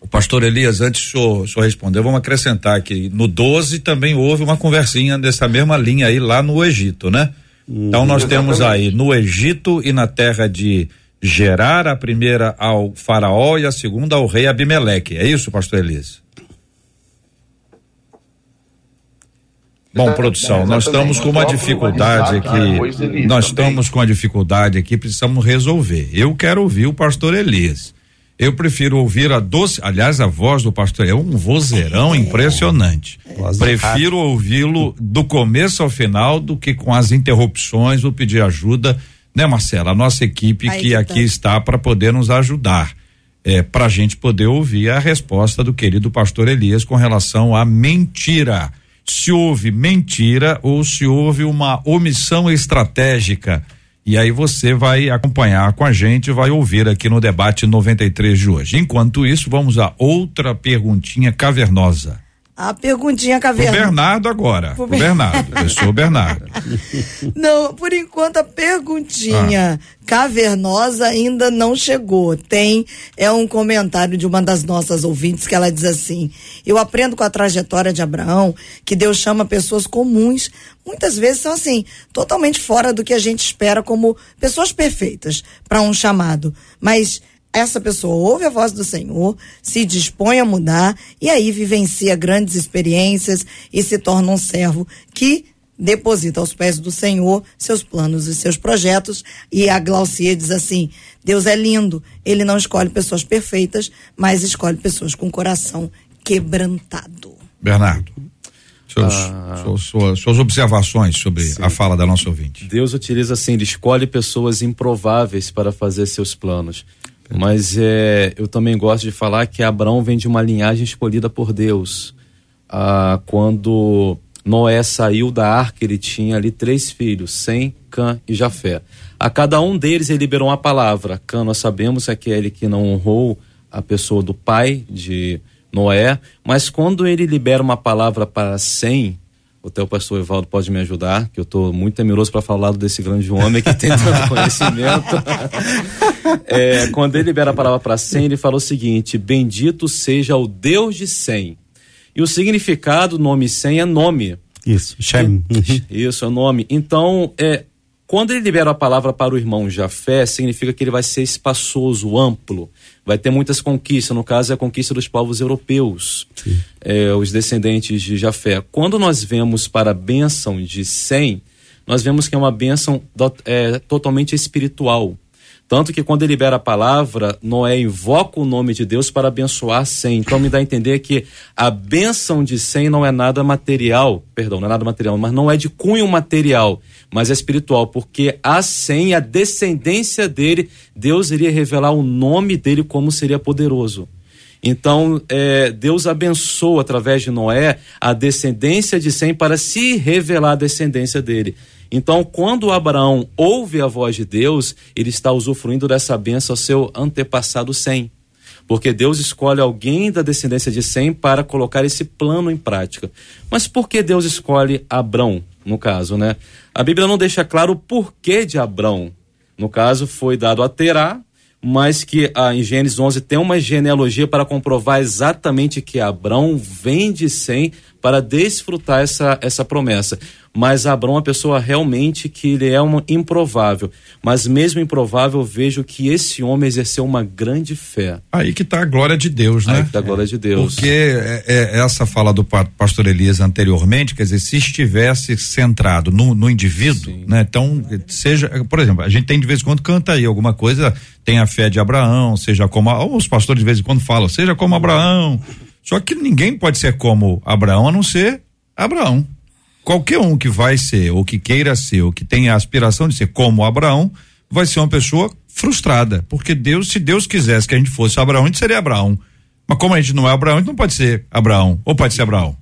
O pastor Elias, antes senhor, o senhor responder, vamos acrescentar que no 12 também houve uma conversinha dessa mesma linha aí lá no Egito, né? Então nós temos aí no Egito e na terra de Gerar, a primeira ao faraó e a segunda ao rei Abimeleque. É isso, pastor Elias? Bom, produção, nós estamos com uma dificuldade aqui. Nós estamos com uma dificuldade aqui, precisamos resolver. Eu quero ouvir o pastor Elias. Eu prefiro ouvir a doce, aliás, a voz do pastor é um vozeirão impressionante. Voz da Prefiro ouvi-lo do começo ao final do que com as interrupções ou pedir ajuda, né, Marcela? A nossa equipe Aí que que aqui tá. está para poder nos ajudar. É, para a gente poder ouvir a resposta do querido pastor Elias com relação à mentira. Se houve mentira ou se houve uma omissão estratégica. E aí você vai acompanhar com a gente, vai ouvir aqui no debate 93 de hoje. Enquanto isso, vamos a outra perguntinha cavernosa. A perguntinha O caverna. Bernardo agora. O Bernardo. Eu sou o Bernardo. <laughs> Não, por enquanto a perguntinha cavernosa ainda não chegou. Tem é um comentário de uma das nossas ouvintes que ela diz assim: "Eu aprendo com a trajetória de Abraão que Deus chama pessoas comuns, muitas vezes são assim, totalmente fora do que a gente espera como pessoas perfeitas para um chamado, mas essa pessoa ouve a voz do Senhor, se dispõe a mudar e aí vivencia grandes experiências e se torna um servo que deposita aos pés do Senhor seus planos e seus projetos. E a Glaucia diz assim: Deus é lindo, ele não escolhe pessoas perfeitas, mas escolhe pessoas com coração quebrantado. Bernardo. Seus, Ah. suas, suas- suas observações sobre a fala da nossa ouvinte. Deus utiliza assim, ele escolhe pessoas improváveis para fazer seus planos. Mas é, eu também gosto de falar que Abraão vem de uma linhagem escolhida por Deus. Ah, quando Noé saiu da arca, ele tinha ali três filhos, Sem, Cã e Jafé. A cada um deles ele liberou uma palavra. Cã, nós sabemos é aquele que não honrou a pessoa do pai de Noé, mas quando ele libera uma palavra para Sem, até o pastor Evaldo pode me ajudar, que eu estou muito temeroso para falar desse grande homem que tem tanto <laughs> conhecimento. É, quando ele libera a palavra para Sem, ele fala o seguinte: Bendito seja o Deus de Sem. E o significado do nome Sem é nome. Isso, Shem. <laughs> Isso, é o nome. Então, é, quando ele libera a palavra para o irmão Jafé, significa que ele vai ser espaçoso, amplo, vai ter muitas conquistas. No caso, é a conquista dos povos europeus, é, os descendentes de Jafé. Quando nós vemos para a bênção de Sem, nós vemos que é uma bênção é, totalmente espiritual. Tanto que quando ele libera a palavra, Noé invoca o nome de Deus para abençoar Sem. Então me dá a entender que a bênção de Sem não é nada material, perdão, não é nada material, mas não é de cunho material, mas é espiritual, porque a Sem, a descendência dele, Deus iria revelar o nome dele como seria poderoso. Então, é, Deus abençoa através de Noé a descendência de Sem para se revelar a descendência dele. Então, quando Abraão ouve a voz de Deus, ele está usufruindo dessa benção ao seu antepassado Sem. Porque Deus escolhe alguém da descendência de Sem para colocar esse plano em prática. Mas por que Deus escolhe Abrão, no caso, né? A Bíblia não deixa claro o porquê de Abrão. No caso, foi dado a Terá, mas que ah, em Gênesis 11 tem uma genealogia para comprovar exatamente que Abrão vem de Sem para desfrutar essa, essa promessa. Mas Abrão é uma pessoa realmente que ele é um improvável. Mas mesmo improvável, eu vejo que esse homem exerceu uma grande fé. Aí que está a glória de Deus, né? Aí que tá a glória de Deus. Porque é, é, essa fala do pa- pastor Elias anteriormente, quer dizer, se estivesse centrado no, no indivíduo, Sim. né? Então, seja, por exemplo, a gente tem de vez em quando canta aí alguma coisa, tem a fé de Abraão, seja como, os pastores de vez em quando falam, seja como Abraão. Só que ninguém pode ser como Abraão a não ser Abraão. Qualquer um que vai ser, ou que queira ser, ou que tenha a aspiração de ser como Abraão, vai ser uma pessoa frustrada. Porque Deus, se Deus quisesse que a gente fosse Abraão, a gente seria Abraão. Mas como a gente não é Abraão, a gente não pode ser Abraão. Ou pode ser Abraão?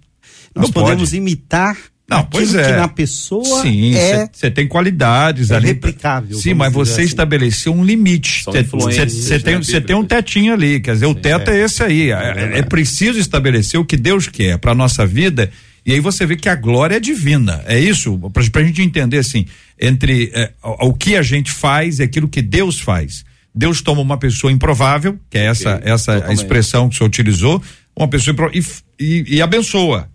Nós não podemos pode. imitar Não, pois é. que na pessoa Sim, é você tem qualidades é ali. replicável, Sim, mas você assim. estabeleceu um limite. Você tem, né, cê tem um tetinho ali, quer dizer, o teto é, esse aí. É, é preciso estabelecer o que Deus quer para nossa vida. E aí você vê que a glória é divina. É isso, pra, pra gente entender assim, entre é, o, o que a gente faz e aquilo que Deus faz. Deus toma uma pessoa improvável, que é essa, Ok, essa a expressão que o senhor utilizou, uma pessoa e, e, e abençoa.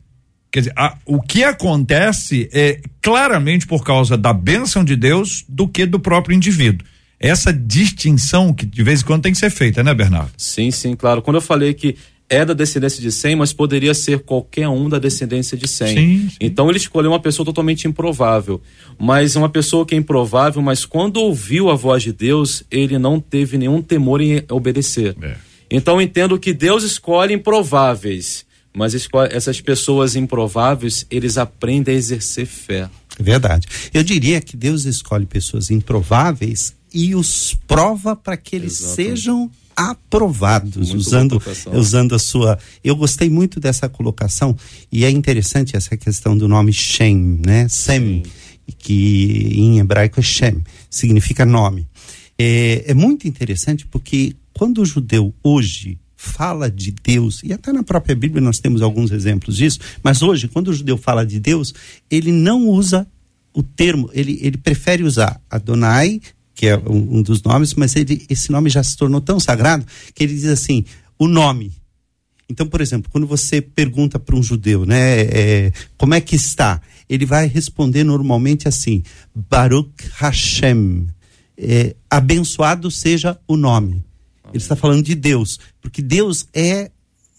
Quer dizer, a- o que acontece é claramente por causa da bênção de Deus do que do próprio indivíduo. Essa distinção que de vez em quando tem que ser feita, né, Bernardo? Sim, sim, claro. Quando eu falei que é da descendência de Sem, mas poderia ser qualquer um da descendência de Sem. Sim, sim. Então ele escolheu uma pessoa totalmente improvável. Mas uma pessoa que é improvável, mas quando ouviu a voz de Deus, ele não teve nenhum temor em obedecer. É. Então eu entendo que Deus escolhe improváveis, mas essas pessoas improváveis, eles aprendem a exercer fé. Verdade. Eu diria que Deus escolhe pessoas improváveis e os prova para que eles Exatamente. sejam aprovados, Muito usando, usando a sua. Eu gostei muito dessa colocação e é interessante essa questão do nome Shem, né? Sem, que em hebraico é Shem, significa nome. É, é muito interessante porque quando o judeu hoje fala de Deus, e até na própria Bíblia nós temos alguns exemplos disso, mas hoje, quando o judeu fala de Deus, ele não usa o termo, ele, ele prefere usar Adonai, que é um, um dos nomes, mas ele, esse nome já se tornou tão sagrado que ele diz assim: o nome. Então, por exemplo, quando você pergunta para um judeu, né, é, como é que está? Ele vai responder normalmente assim: Baruch Hashem. É, abençoado seja o nome. Ele está falando de Deus, porque Deus é,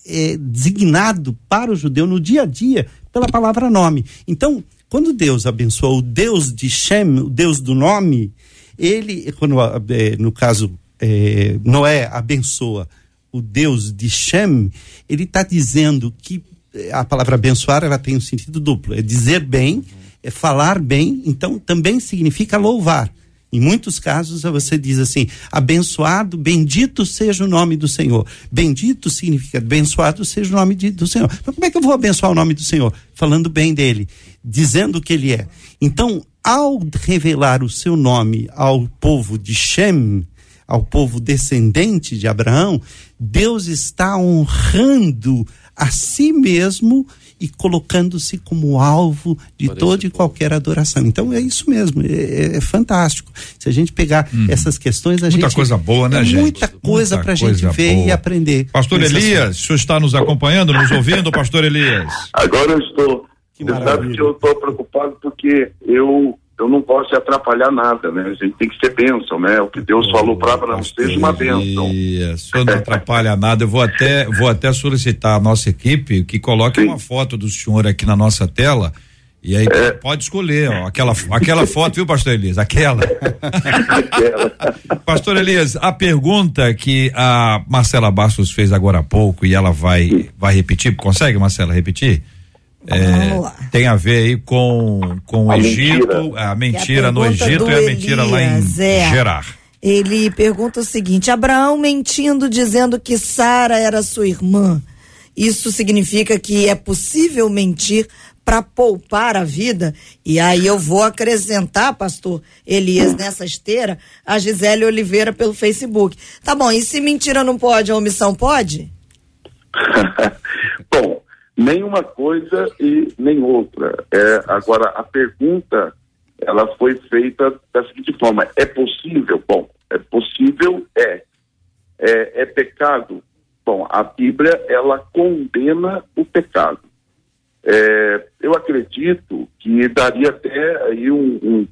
é designado para o judeu no dia a dia pela palavra nome. Então, quando Deus abençoa o Deus de Shem, o Deus do nome, ele, quando, eh, no caso, eh, Noé abençoa o Deus de Shem, ele está dizendo que eh, a palavra abençoar ela tem um sentido duplo. É dizer bem, é falar bem, então também significa louvar. Em muitos casos você diz assim: abençoado, bendito seja o nome do Senhor. Bendito significa abençoado seja o nome de- do Senhor. Mas como é que eu vou abençoar o nome do Senhor? Falando bem dele, dizendo que ele é. Então, ao revelar o seu nome ao povo de Shem, ao povo descendente de Abraão, Deus está honrando a si mesmo e colocando-se como alvo de Por esse toda e qualquer adoração. Então é isso mesmo, é, é- é fantástico. Se a gente pegar essas questões, a Muita gente coisa boa, né, é gente? Muita coisa Muita para a gente coisa ver boa. e aprender. Pastor Elias, o senhor está nos acompanhando, nos ouvindo, pastor Elias? Agora eu estou. Que Você sabe que eu estou preocupado porque eu, eu não posso atrapalhar nada, né? A gente tem que ser bênção, né? O que Deus falou para Abraão, seja uma bênção. Isso, o senhor não atrapalha nada. Eu vou até, vou até solicitar a nossa equipe que coloque Sim. uma foto do senhor aqui na nossa tela. E aí É. pode escolher, ó, aquela, aquela foto, viu, pastor Elias? Aquela. <laughs> Pastor Elias, a pergunta que a Marcela Bastos fez agora há pouco e ela vai, vai repetir, consegue, Marcela, repetir? É, Vamos lá. tem a ver aí com, com o A Egito, mentira. a mentira a no Egito e a mentira lá em Elias é- Gerar. Ele pergunta o seguinte: Abraão mentindo dizendo que Sara era sua irmã. Isso significa que é possível mentir para poupar a vida? E aí eu vou acrescentar, pastor Elias, nessa esteira, a Gisele Oliveira pelo Facebook. Tá bom, e se mentira não pode, a omissão pode? <laughs> Bom, nem uma coisa e nem outra. É, agora, a pergunta, ela foi feita da seguinte forma: é possível? Bom, é possível, é. É, é pecado? Bom, a Bíblia, ela condena o pecado. É, eu acredito que daria até aí um, um,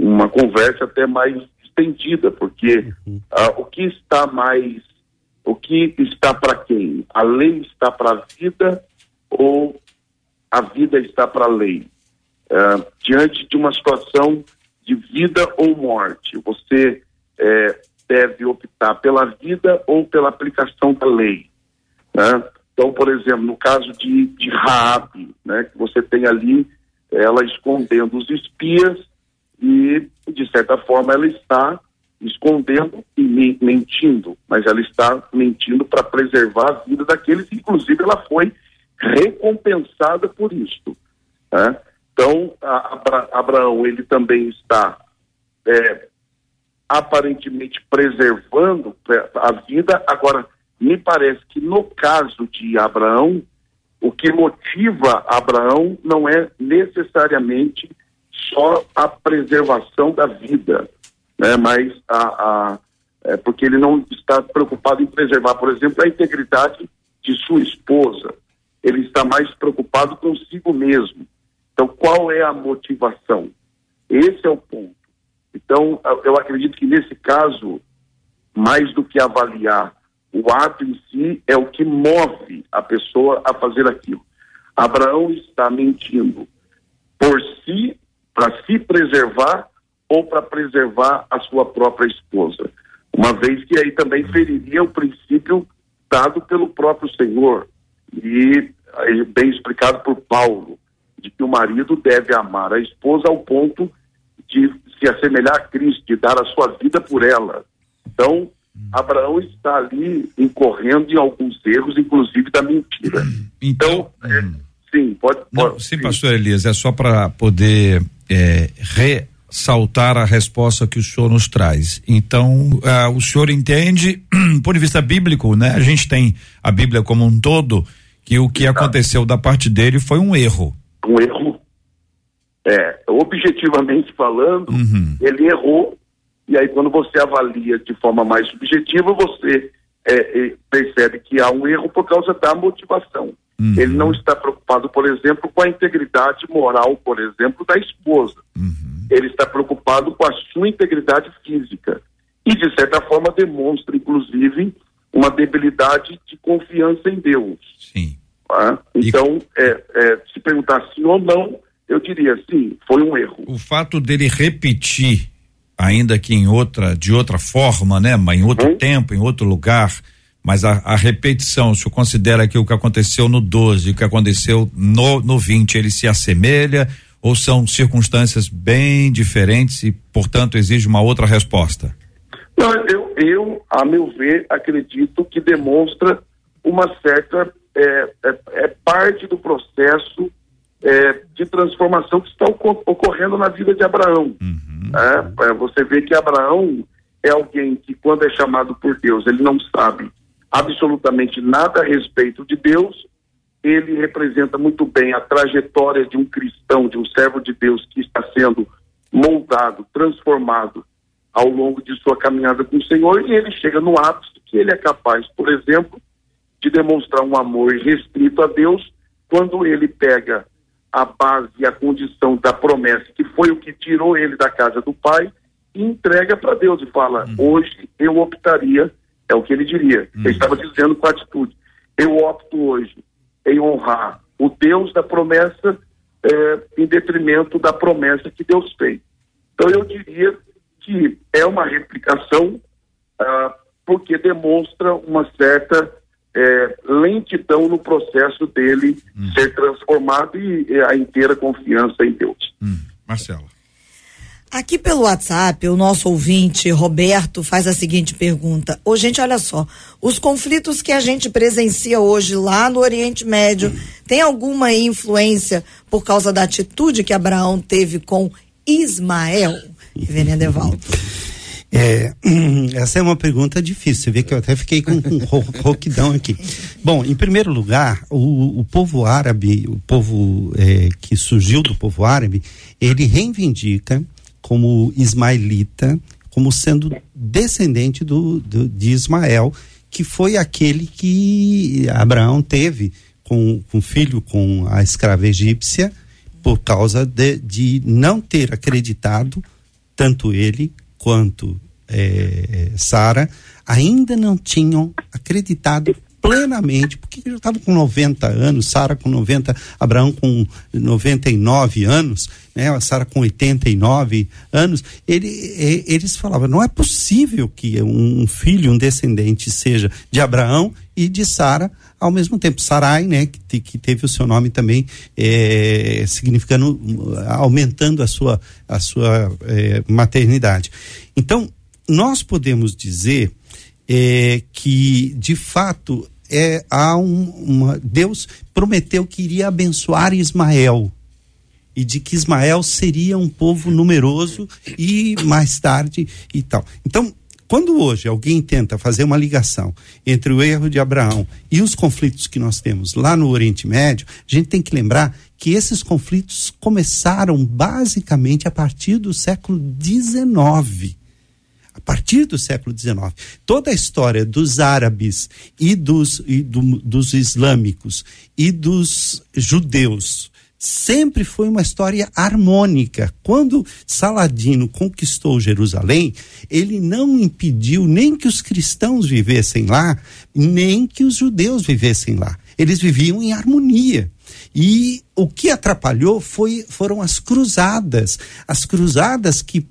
uma conversa até mais estendida, porque ah, o que está mais, o que está para quem? A lei está para a vida ou a vida está para a lei? Ah, diante de uma situação de vida ou morte, você é, deve optar pela vida ou pela aplicação da lei. Né? Então, por exemplo, no caso de, de Raab, né, que você tem ali ela escondendo os espias e, de certa forma, ela está escondendo e me- mentindo, mas ela está mentindo para preservar a vida daqueles, inclusive ela foi recompensada por isto. né? Então, Abra- Abraão, ele também está é, aparentemente preservando a vida. Agora, me parece que no caso de Abraão, o que motiva Abraão não é necessariamente só a preservação da vida, né? Mas a, a é porque ele não está preocupado em preservar, por exemplo, a integridade de sua esposa. Ele está mais preocupado consigo mesmo. Então, qual é a motivação? Esse é o ponto. Então, eu- acredito que nesse caso, mais do que avaliar o ato em si, é o que move a pessoa a fazer aquilo. Abraão está mentindo por si, para se preservar ou para preservar a sua própria esposa. Uma vez que aí também feriria o princípio dado pelo próprio Senhor e aí, bem explicado por Paulo, de que o marido deve amar a esposa ao ponto de se assemelhar a Cristo, de dar a sua vida por ela. Então, Abraão está ali incorrendo em alguns erros, inclusive da mentira. Então, é, sim, pode. Não, pode sim, pastor Elias, é só para poder é, ressaltar a resposta que o senhor nos traz. Então, ah, o senhor entende, <clears throat> por vista bíblico, né? A gente tem a Bíblia como um todo, que o que aconteceu da parte dele foi um erro. um erro. É, objetivamente falando, ele errou, e aí quando você avalia de forma mais subjetiva, você é, é, percebe que há um erro por causa da motivação. Ele não está preocupado, por exemplo, com a integridade moral, por exemplo, da esposa. Ele está preocupado com a sua integridade física. E, de certa forma, demonstra, inclusive, uma debilidade de confiança em Deus. Sim. tá? Então, é, é, se perguntar sim ou não, eu diria sim, foi um erro. O fato dele repetir, ainda que em outra, de outra forma, né? Mas em outro tempo, em outro lugar, mas a, a repetição, o senhor considera que o que aconteceu no 12 e o que aconteceu no, no 20, ele se assemelha ou são circunstâncias bem diferentes e, portanto, exige uma outra resposta? Não, eu, eu, a meu ver, acredito que demonstra uma certa. É, é, é parte do processo é, de transformação que está oco- ocorrendo na vida de Abraão. É, é, você vê que Abraão é alguém que, quando é chamado por Deus, ele não sabe absolutamente nada a respeito de Deus. Ele representa muito bem a trajetória de um cristão, de um servo de Deus que está sendo moldado, transformado ao longo de sua caminhada com o Senhor e ele chega no ápice que ele é capaz, por exemplo, de demonstrar um amor restrito a Deus quando ele pega a base e a condição da promessa, que foi o que tirou ele da casa do pai, e entrega para Deus e fala: Hoje eu optaria, é o que ele diria, ele estava dizendo com atitude: Eu opto hoje em honrar o Deus da promessa eh, em detrimento da promessa que Deus fez. Então eu diria que é uma replicação ah, porque demonstra uma certa eh, lentidão no processo dele ser transformado e, e a inteira confiança em Deus. Marcelo. Aqui pelo WhatsApp, o nosso ouvinte Roberto faz a seguinte pergunta: Ô, gente, olha só, os conflitos que a gente presencia hoje lá no Oriente Médio, tem alguma influência por causa da atitude que Abraão teve com Ismael? Reverendo Evaldo. É, <clears throat> essa é uma pergunta difícil. Você vê que eu até fiquei com um ro- <laughs> roquidão aqui. Bom, em primeiro lugar, o, o povo árabe, o povo é, que surgiu do povo árabe, ele reivindica como ismaelita, como sendo descendente do, do- de Ismael, que foi aquele que Abraão teve com, com filho com a escrava egípcia, por causa de, de não ter acreditado tanto ele quanto eh, Sara ainda não tinham acreditado plenamente, porque já estavam com 90 anos, Sara com 90, Abraão com 99 anos, né, a Sara com 89 anos, ele, eles falavam, não é possível que um, filho, um descendente seja de Abraão e de Sara ao mesmo tempo. Sarai, né, que, que teve o seu nome também eh, significando, aumentando a sua, a sua eh, maternidade. Então, nós podemos dizer eh, que, de fato, é, há um, uma, Deus prometeu que iria abençoar Ismael e de que Ismael seria um povo numeroso e mais tarde e tal. Então, quando hoje alguém tenta fazer uma ligação entre o erro de Abraão e os conflitos que nós temos lá no Oriente Médio, a gente tem que lembrar que esses conflitos começaram basicamente a partir do século XIX a partir do século XIX. Toda a história dos árabes e dos, e do- dos islâmicos e dos judeus sempre foi uma história harmônica. Quando Saladino conquistou Jerusalém, ele não impediu nem que os cristãos vivessem lá, nem que os judeus vivessem lá. Eles viviam em harmonia. E o que atrapalhou foi, foram as cruzadas. As cruzadas que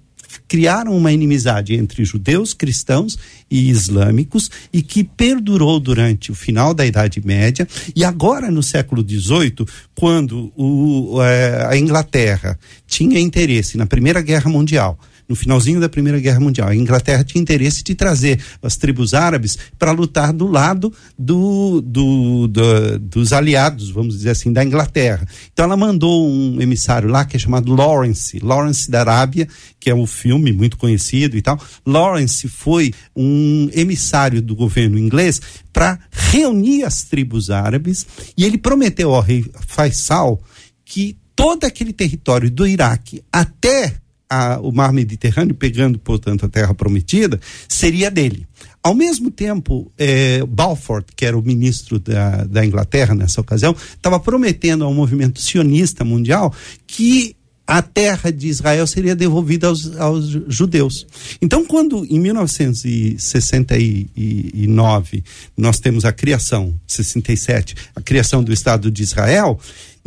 criaram uma inimizade entre judeus, cristãos e islâmicos e que perdurou durante o final da Idade Média e agora no século XVIII, quando o, eh, a Inglaterra tinha interesse na Primeira Guerra Mundial no finalzinho da Primeira Guerra Mundial. A Inglaterra tinha interesse de trazer as tribos árabes para lutar do lado do, do, do- dos aliados, vamos dizer assim, da Inglaterra. Então ela mandou um emissário lá que é chamado Lawrence, Lawrence da Arábia, que é um filme muito conhecido e tal. Lawrence foi um emissário do governo inglês para reunir as tribos árabes e ele prometeu ao rei Faisal que todo aquele território do Iraque até a- o mar Mediterrâneo, pegando, portanto, a terra prometida, seria dele. Ao mesmo tempo, eh, Balfour, que era o ministro da, da Inglaterra nessa ocasião, estava prometendo ao movimento sionista mundial que a terra de Israel seria devolvida aos, aos judeus. Então, quando em 1969 nós temos a criação, 67, a criação do Estado de Israel,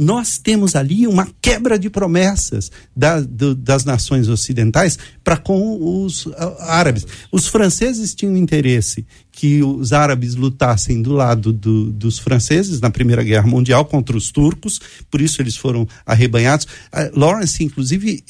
nós temos ali uma quebra de promessas da- do- das nações ocidentais para com os árabes. Os franceses tinham interesse que os árabes lutassem do lado do- dos franceses na Primeira Guerra Mundial contra os turcos, por isso eles foram arrebanhados. Ah, Lawrence, inclusive,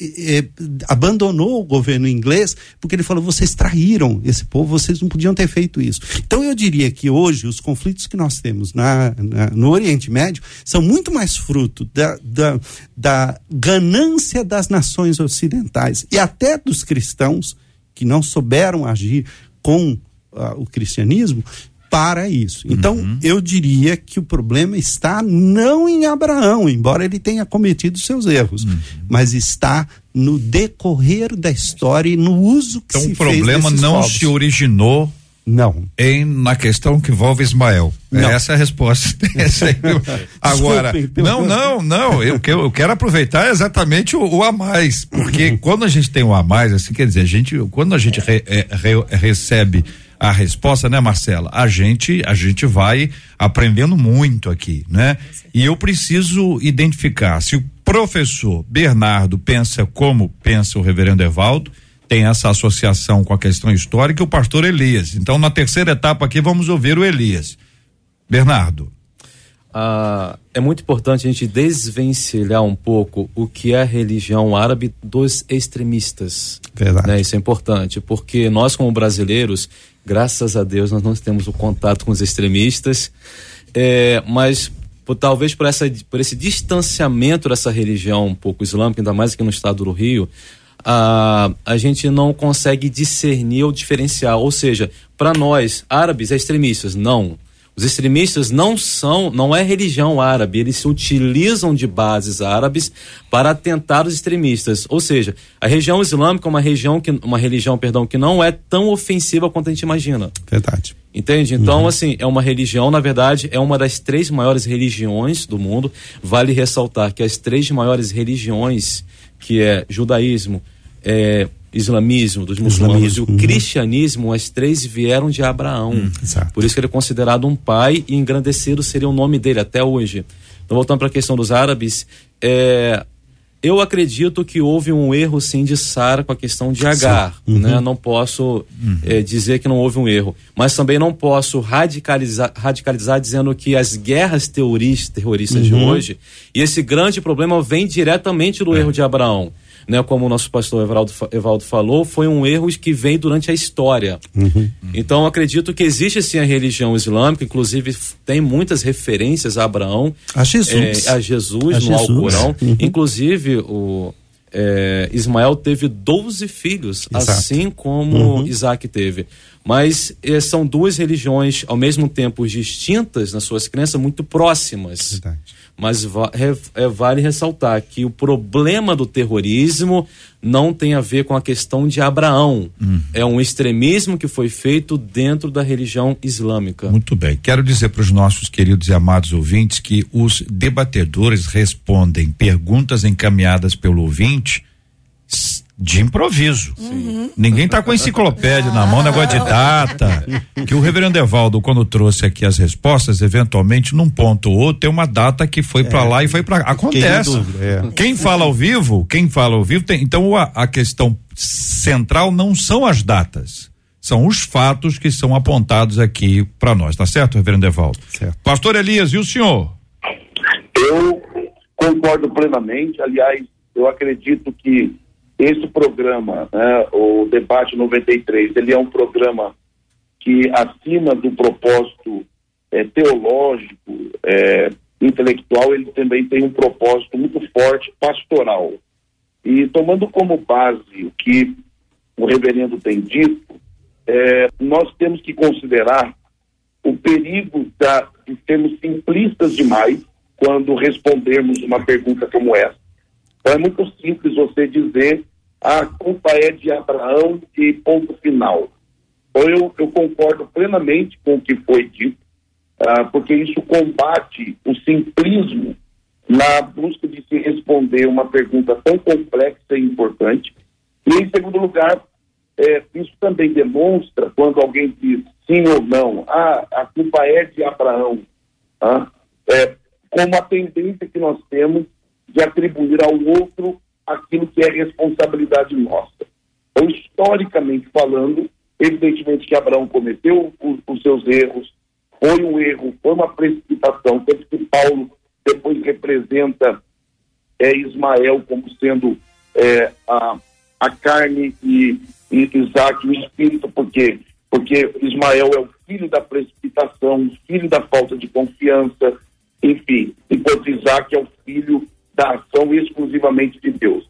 abandonou o governo inglês porque ele falou: vocês traíram esse povo, vocês não podiam ter feito isso. Então eu diria que hoje os conflitos que nós temos na- na- no Oriente Médio são muito mais fruto da, da, da ganância das nações ocidentais e até dos cristãos que não souberam agir com ah, o cristianismo para isso. Então, eu diria que o problema está não em Abraão, embora ele tenha cometido seus erros, mas está no decorrer da história e no uso que Então se o problema fez desses não povos. se originou Não. em na questão que envolve Ismael. Não. Essa é a resposta. <laughs> Essa aí. <laughs> Agora, Desculpem pelo- não, não, não. Eu, que- eu quero aproveitar exatamente o, o a mais, porque <clears throat> quando a gente tem o a mais, assim, quer dizer, a gente, quando a gente re- é, re- recebe a resposta, né, Marcela? A gente, a gente vai aprendendo muito aqui, né? E eu preciso identificar se o professor Bernardo pensa como pensa o reverendo Evaldo, tem essa associação com a questão histórica e o pastor Elias. Então, na terceira etapa aqui, vamos ouvir o Elias. Bernardo. ah, é muito importante a gente desvencilhar um pouco o que é a religião árabe dos extremistas. Verdade. Né? Isso é importante, porque nós, como brasileiros, graças a Deus, nós não temos o contato com os extremistas, é, mas por, talvez por, essa, por esse distanciamento dessa religião um pouco islâmica, ainda mais aqui no estado do Rio, a, a gente não consegue discernir ou diferenciar. Ou seja, para nós, árabes é extremistas. Não. Os extremistas não são, não é religião árabe, eles se utilizam de bases árabes para atentar os extremistas. Ou seja, a região islâmica é uma região que, uma religião, perdão, que não é tão ofensiva quanto a gente imagina. Verdade. Entende? Então, assim, é uma religião, na verdade, é uma das três maiores religiões do mundo. Vale ressaltar que as três maiores religiões, que é judaísmo, é, islamismo dos muçulmanos Islamismo, e o uhum. cristianismo, as três vieram de Abraão. exato. Por isso que ele é considerado um pai e engrandecido seria o nome dele até hoje. Então, voltando para a questão dos árabes, é, eu acredito que houve um erro sim de Sara com a questão de Agar. Né? Não posso é, dizer que não houve um erro. Mas também não posso radicalizar, radicalizar dizendo que as guerras teoris- terroristas de hoje, e esse grande problema vem diretamente do erro de Abraão. Né, como o nosso pastor Evaldo, Evaldo falou, foi um erro que vem durante a história. Então, acredito que existe sim a religião islâmica, inclusive tem muitas referências a Abraão, A Jesus. é, a Jesus A no. Alcorão. Uhum. Inclusive, o é, Ismael teve 12 filhos, Exato. assim como Uhum. Isaac teve. Mas eh, são duas religiões, ao mesmo tempo distintas nas suas crenças, muito próximas. Verdade. Mas é, vale ressaltar que o problema do terrorismo não tem a ver com a questão de Abraão. É um extremismo que foi feito dentro da religião islâmica. Muito bem. Quero dizer para os nossos queridos e amados ouvintes que os debatedores respondem perguntas encaminhadas pelo ouvinte de improviso. Ninguém está com a enciclopédia na mão, negócio de data. Que o reverendo Evaldo, quando trouxe aqui as respostas, eventualmente, num ponto ou outro, tem uma data que foi para lá e foi para Acontece. dúvida, é. Quem fala ao vivo, quem fala ao vivo tem. Então a, a questão central não são as datas, são os fatos que são apontados aqui para nós, tá certo, Reverendo Evaldo? Certo. Pastor Elias, e o senhor? Eu concordo plenamente. Aliás, eu acredito que esse programa, né, o Debate 93, ele é um programa que, acima do propósito eh, teológico, eh, intelectual, ele também tem um propósito muito forte pastoral. E tomando como base o que o reverendo tem dito, eh, nós temos que considerar o perigo da, de sermos simplistas demais quando respondermos uma pergunta como essa. Então é muito simples você dizer a culpa é de Abraão e ponto final. Então eu, eu concordo plenamente com o que foi dito, ah, porque isso combate o simplismo na busca de se responder uma pergunta tão complexa e importante. E em segundo lugar, é, isso também demonstra quando alguém diz sim ou não, ah, a culpa é de Abraão, ah, é, como a tendência que nós temos de atribuir ao outro aquilo que é responsabilidade nossa. Então, historicamente falando, evidentemente que Abraão cometeu os, os seus erros, foi um erro, foi uma precipitação, tanto que Paulo depois representa é, Ismael como sendo é, a, a carne e, e Isaac o espírito, por quê? Porque Ismael é o filho da precipitação, filho da falta de confiança, enfim, enquanto Isaac é o filho da ação exclusivamente de Deus.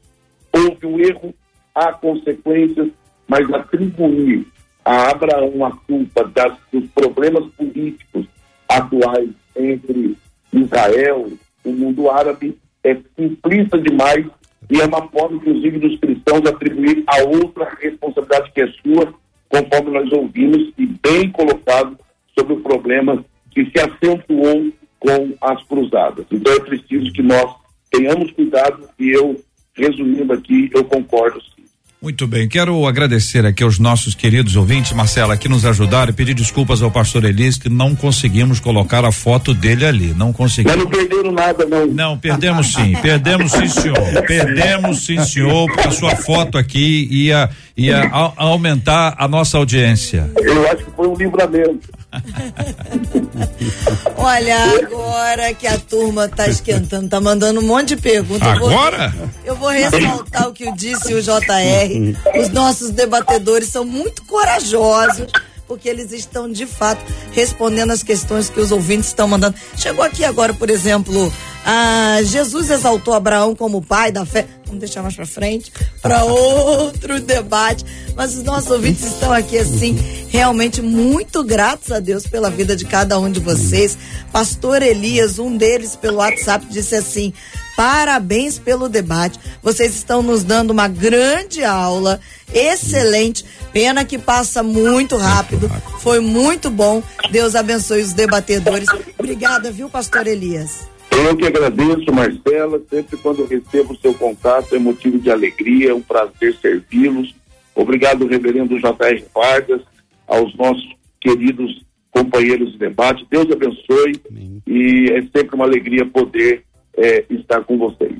Houve um erro, há consequências, mas atribuir a Abraão a culpa das, dos problemas políticos atuais entre Israel e o mundo árabe é simplista demais e é uma forma, inclusive, dos cristãos atribuir a outra responsabilidade que é sua, conforme nós ouvimos e bem colocado sobre o problema que se acentuou com as cruzadas. Então é preciso que nós tenhamos cuidado e eu, resumindo aqui, eu concordo sim. Muito bem, quero agradecer aqui aos nossos queridos ouvintes, Marcela, que nos ajudaram e pedir desculpas ao pastor Elias que não conseguimos colocar a foto dele ali, não Mas conseguimos. não perderam nada, não. Não, perdemos sim, perdemos sim, senhor. Perdemos sim, senhor, porque a sua foto aqui ia, ia a- aumentar a nossa audiência. Eu acho que foi um livramento. <laughs> Olha, agora que a turma tá esquentando, tá mandando um monte de perguntas. eu vou- Agora? Eu vou ressaltar o que disse o JR. Os nossos debatedores são muito corajosos, porque eles estão de fato respondendo as questões que os ouvintes estão mandando. Chegou aqui agora, por exemplo, ah, Jesus exaltou Abraão como pai da fé. Vamos deixar mais pra frente, para <laughs> outro debate. Mas os nossos ouvintes estão aqui assim, realmente muito gratos a Deus pela vida de cada um de vocês. Pastor Elias, um deles pelo WhatsApp, disse assim: Parabéns pelo debate. Vocês estão nos dando uma grande aula. Excelente. Pena que passa muito rápido. Foi muito bom. Deus abençoe os debatedores. Obrigada, viu, pastor Elias? Eu que agradeço, Marcela. Sempre quando recebo o seu contato é motivo de alegria, é um prazer servi-los. Obrigado, reverendo J.R. Vargas, aos nossos queridos companheiros de debate. Deus abençoe e é sempre uma alegria poder eh, estar com vocês.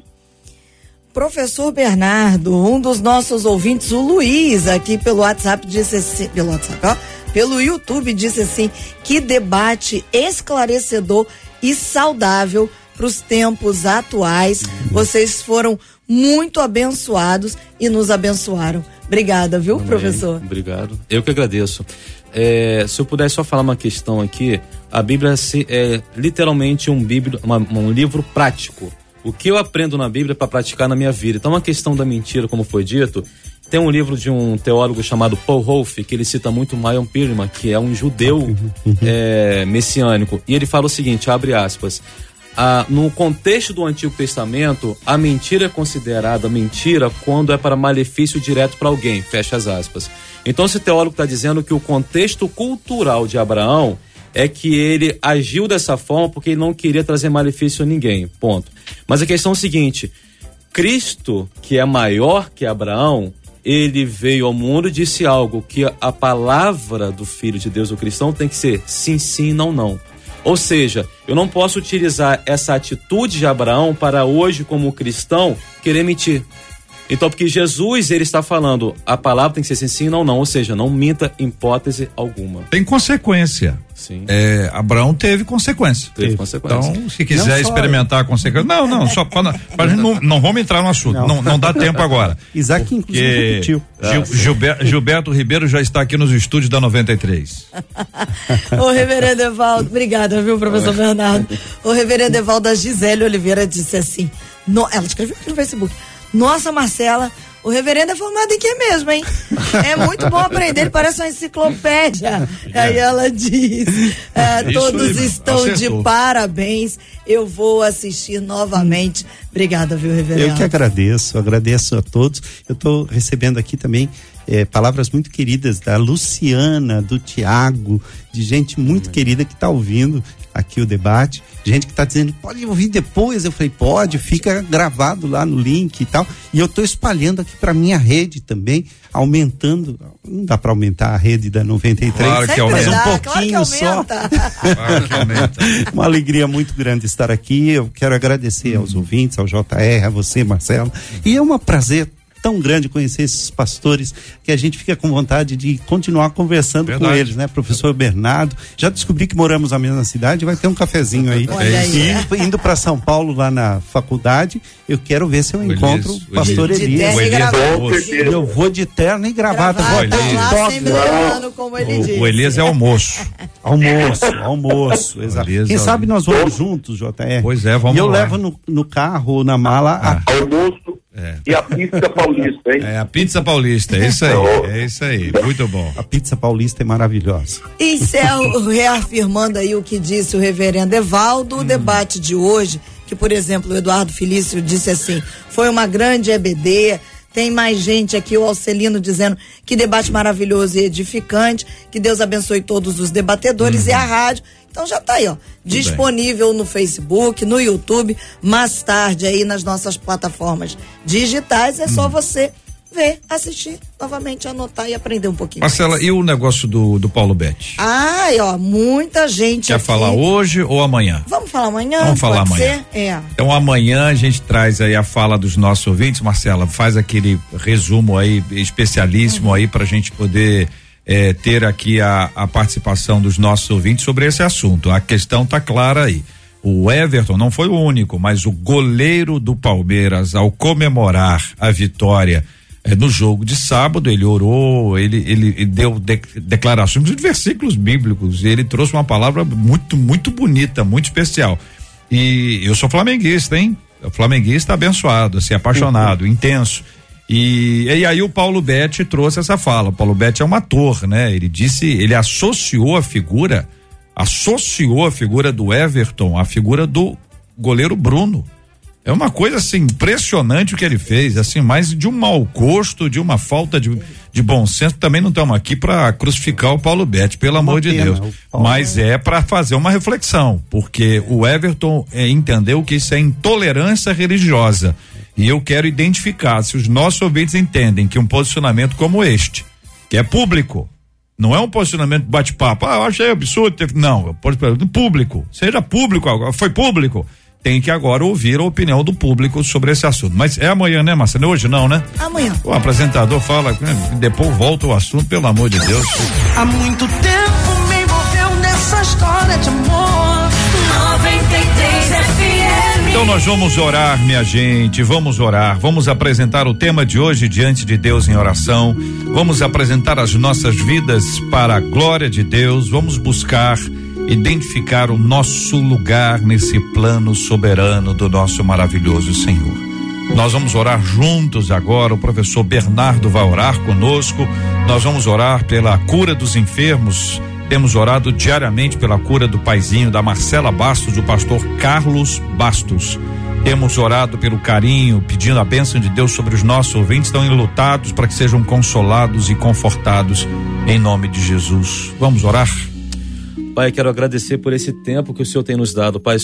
Professor Bernardo, um dos nossos ouvintes, o Luiz, aqui pelo WhatsApp, disse assim, pelo WhatsApp, ó, pelo YouTube, disse assim, que debate esclarecedor e saudável para os tempos atuais. Vocês foram muito abençoados e nos abençoaram. Obrigada, viu, Amém. professor? Obrigado. Eu que agradeço. É, se eu pudesse só falar uma questão aqui, a Bíblia se- é literalmente um, bíblia, uma- um livro prático. O que eu aprendo na Bíblia para praticar na minha vida. Então, a questão da mentira, como foi dito, tem um livro de um teólogo chamado Paul Rolfe, que ele cita muito Mayon Pirman, que é um judeu é, messiânico. E ele fala o seguinte, abre aspas, ah, no contexto do Antigo Testamento, a mentira é considerada mentira quando é para malefício direto para alguém, fecha as aspas. Então, esse teólogo está dizendo que o contexto cultural de Abraão é que ele agiu dessa forma porque ele não queria trazer malefício a ninguém, ponto. Mas a questão é o seguinte: Cristo, que é maior que Abraão, ele veio ao mundo e disse algo que a palavra do Filho de Deus, o cristão, tem que ser sim, sim, não, não. Ou seja, eu não posso utilizar essa atitude de Abraão para hoje, como cristão, querer mentir. Então, porque Jesus, ele está falando, a palavra tem que ser sim, sim, não, não. Ou seja, não minta hipótese alguma. Tem consequência. Sim. É, Abraão teve consequência. Teve consequência. Então, se quiser Não só- experimentar a consequência. Não, não, só para não, não vamos entrar no assunto. Não, não, dá tempo agora. <laughs> Isaac, inclusive, repetiu. Gil- Gilber- Gilberto Ribeiro já está aqui nos estúdios da 93. <laughs> Ô, reverendo Evaldo, obrigada, viu, professor Bernardo? O reverendo Evaldo, a Gisele Oliveira disse assim, no- ela escreveu aqui no Facebook, nossa, Marcela, o reverendo é formado em que mesmo, hein? <laughs> É muito bom aprender, ele parece uma enciclopédia. Aí ela diz, é, todos aí, estão acertou. de parabéns, eu vou assistir novamente. Obrigada, viu, reverendo? Eu que agradeço, agradeço a todos. Eu estou recebendo aqui também eh, palavras muito queridas da Luciana, do Tiago, de gente muito querida que está ouvindo aqui o debate, gente que está dizendo, pode ouvir depois. Eu falei, pode, fica gravado lá no link e tal. E eu estou espalhando aqui para minha rede também, aumentando. Não dá para aumentar a rede da 93, Claro que Sempre mas um pouquinho claro que só. aumenta. Claro que aumenta. <laughs> Uma alegria muito grande estar aqui. Eu quero agradecer aos ouvintes, ao JR, a você, Marcelo. E é um prazer tão grande conhecer esses pastores que a gente fica com vontade de continuar conversando com Verdade. eles, né? Professor Bernardo, já descobri que moramos na mesma cidade, vai ter um cafezinho aí. Olha aí. E indo, para São Paulo lá na faculdade, eu quero ver se eu Elias, encontro o o pastor Elias. Elias. O Elias é. Eu vou de terno e gravata, vou Gravata ele disse. O, o Elias é almoço. <laughs> Almoço, almoço, exato. Elias, Quem olha. sabe nós vamos juntos, JR. Pois é, vamos E eu lá. levo no, no carro ou na mala a Almoço É. e a pista paulista, hein? É a pizza paulista, é isso aí, é isso aí, muito bom. A pizza paulista é maravilhosa. Encerro reafirmando aí o que disse o reverendo Evaldo, o debate de hoje, que, por exemplo, o Eduardo Felício disse assim, foi uma grande EBD, tem mais gente aqui, o Alcelino dizendo que debate maravilhoso e edificante, que Deus abençoe todos os debatedores e a rádio. Então já tá aí, ó, disponível no Facebook, no YouTube, mais tarde aí nas nossas plataformas digitais, é só você ver, assistir novamente, anotar e aprender um pouquinho. mais. Marcela, e o negócio do, do Paulo Betti? Ai, ó, muita gente Quer aqui. falar hoje ou amanhã? Vamos falar amanhã? Vamos falar amanhã. Ser? É. Então amanhã a gente traz aí a fala dos nossos ouvintes. Marcela, faz aquele resumo aí especialíssimo aí pra gente poder eh, ter aqui a, a participação dos nossos ouvintes sobre esse assunto. A questão tá clara aí. O Everton não foi o único, mas o goleiro do Palmeiras, ao comemorar a vitória eh, no jogo de sábado, ele orou, ele, ele, ele deu de, declarações de versículos bíblicos, ele trouxe uma palavra muito, muito bonita, muito especial. E eu sou flamenguista, hein? Flamenguista abençoado, assim, apaixonado, intenso. E, e aí o Paulo Betti trouxe essa fala. O Paulo Betti é um ator, né? Ele disse, ele associou a figura, associou a figura do Everton à figura do goleiro Bruno. É uma coisa assim impressionante o que ele fez, assim, mais de um mau gosto, de uma falta de, de bom senso. Também não estamos aqui para crucificar o Paulo Betti, pelo amor de pena, Deus. o Paulo Mas é para fazer uma reflexão, porque o Everton eh, entendeu que isso é intolerância religiosa. E eu quero identificar se os nossos ouvintes entendem que um posicionamento como este, que é público, não é um posicionamento bate-papo. Ah, eu achei absurdo. Não, é um posicionamento público. Seja público agora. Foi público. Tem que agora ouvir a opinião do público sobre esse assunto. Mas é amanhã, né, Marcelo? Hoje não, né? Amanhã. O apresentador fala, né, depois volta o assunto, pelo amor de Deus. Há muito tempo me envolveu nessa história de amor. 93 FM. Então nós vamos orar, minha gente, vamos orar, vamos apresentar o tema de hoje diante de Deus em oração, vamos apresentar as nossas vidas para a glória de Deus, vamos buscar identificar o nosso lugar nesse plano soberano do nosso maravilhoso Senhor. Nós vamos orar juntos agora. O professor Bernardo vai orar conosco. Nós vamos orar pela cura dos enfermos. Temos orado diariamente pela cura do paizinho da Marcela Bastos, do pastor Carlos Bastos. Temos orado pelo carinho, pedindo a bênção de Deus sobre os nossos ouvintes, estão enlutados para que sejam consolados e confortados em nome de Jesus. Vamos orar? Pai, quero agradecer por esse tempo que o Senhor tem nos dado, Pai,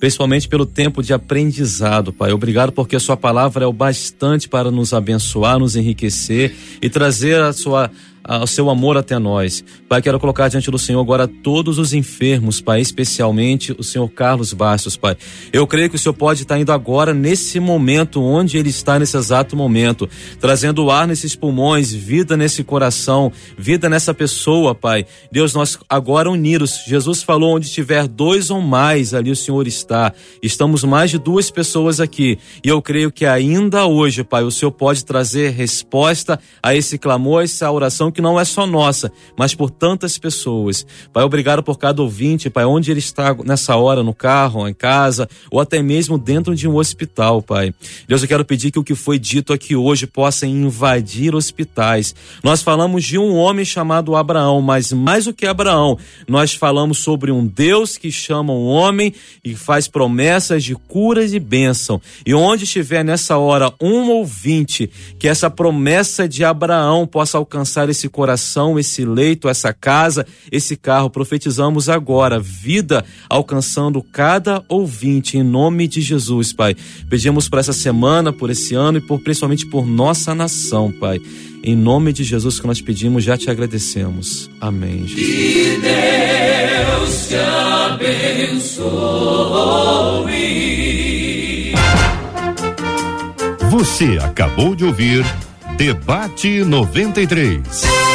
principalmente pelo tempo de aprendizado, Pai. Obrigado porque a Sua palavra é o bastante para nos abençoar, nos enriquecer e trazer a Sua o seu amor até nós. Pai, quero colocar diante do Senhor agora todos os enfermos, Pai, especialmente o Senhor Carlos Bastos, Pai. Eu creio que o Senhor pode estar indo agora nesse momento, onde ele está nesse exato momento, trazendo ar nesses pulmões, vida nesse coração, vida nessa pessoa, Pai. Deus, nós agora unidos, Jesus falou: onde tiver dois ou mais, ali o Senhor está. Estamos mais de duas pessoas aqui. E eu creio que ainda hoje, Pai, o Senhor pode trazer resposta a esse clamor, essa oração que não é só nossa, mas por tantas pessoas. Pai, obrigado por cada ouvinte, Pai, onde ele está nessa hora, no carro, em casa, ou até mesmo dentro de um hospital, Pai. Deus, eu quero pedir que o que foi dito aqui hoje possa invadir hospitais. Nós falamos de um homem chamado Abraão, mas mais do que Abraão, nós falamos sobre um Deus que chama um homem e faz promessas de curas e bênção. E onde estiver nessa hora um ouvinte, que essa promessa de Abraão possa alcançar esse coração, esse leito, essa casa, esse carro. Profetizamos agora vida alcançando cada ouvinte em nome de Jesus, Pai. Pedimos por essa semana, por esse ano e por principalmente por nossa nação, Pai. Em nome de Jesus que nós pedimos, já te agradecemos. Amém. Jesus. Você acabou de ouvir Debate 93.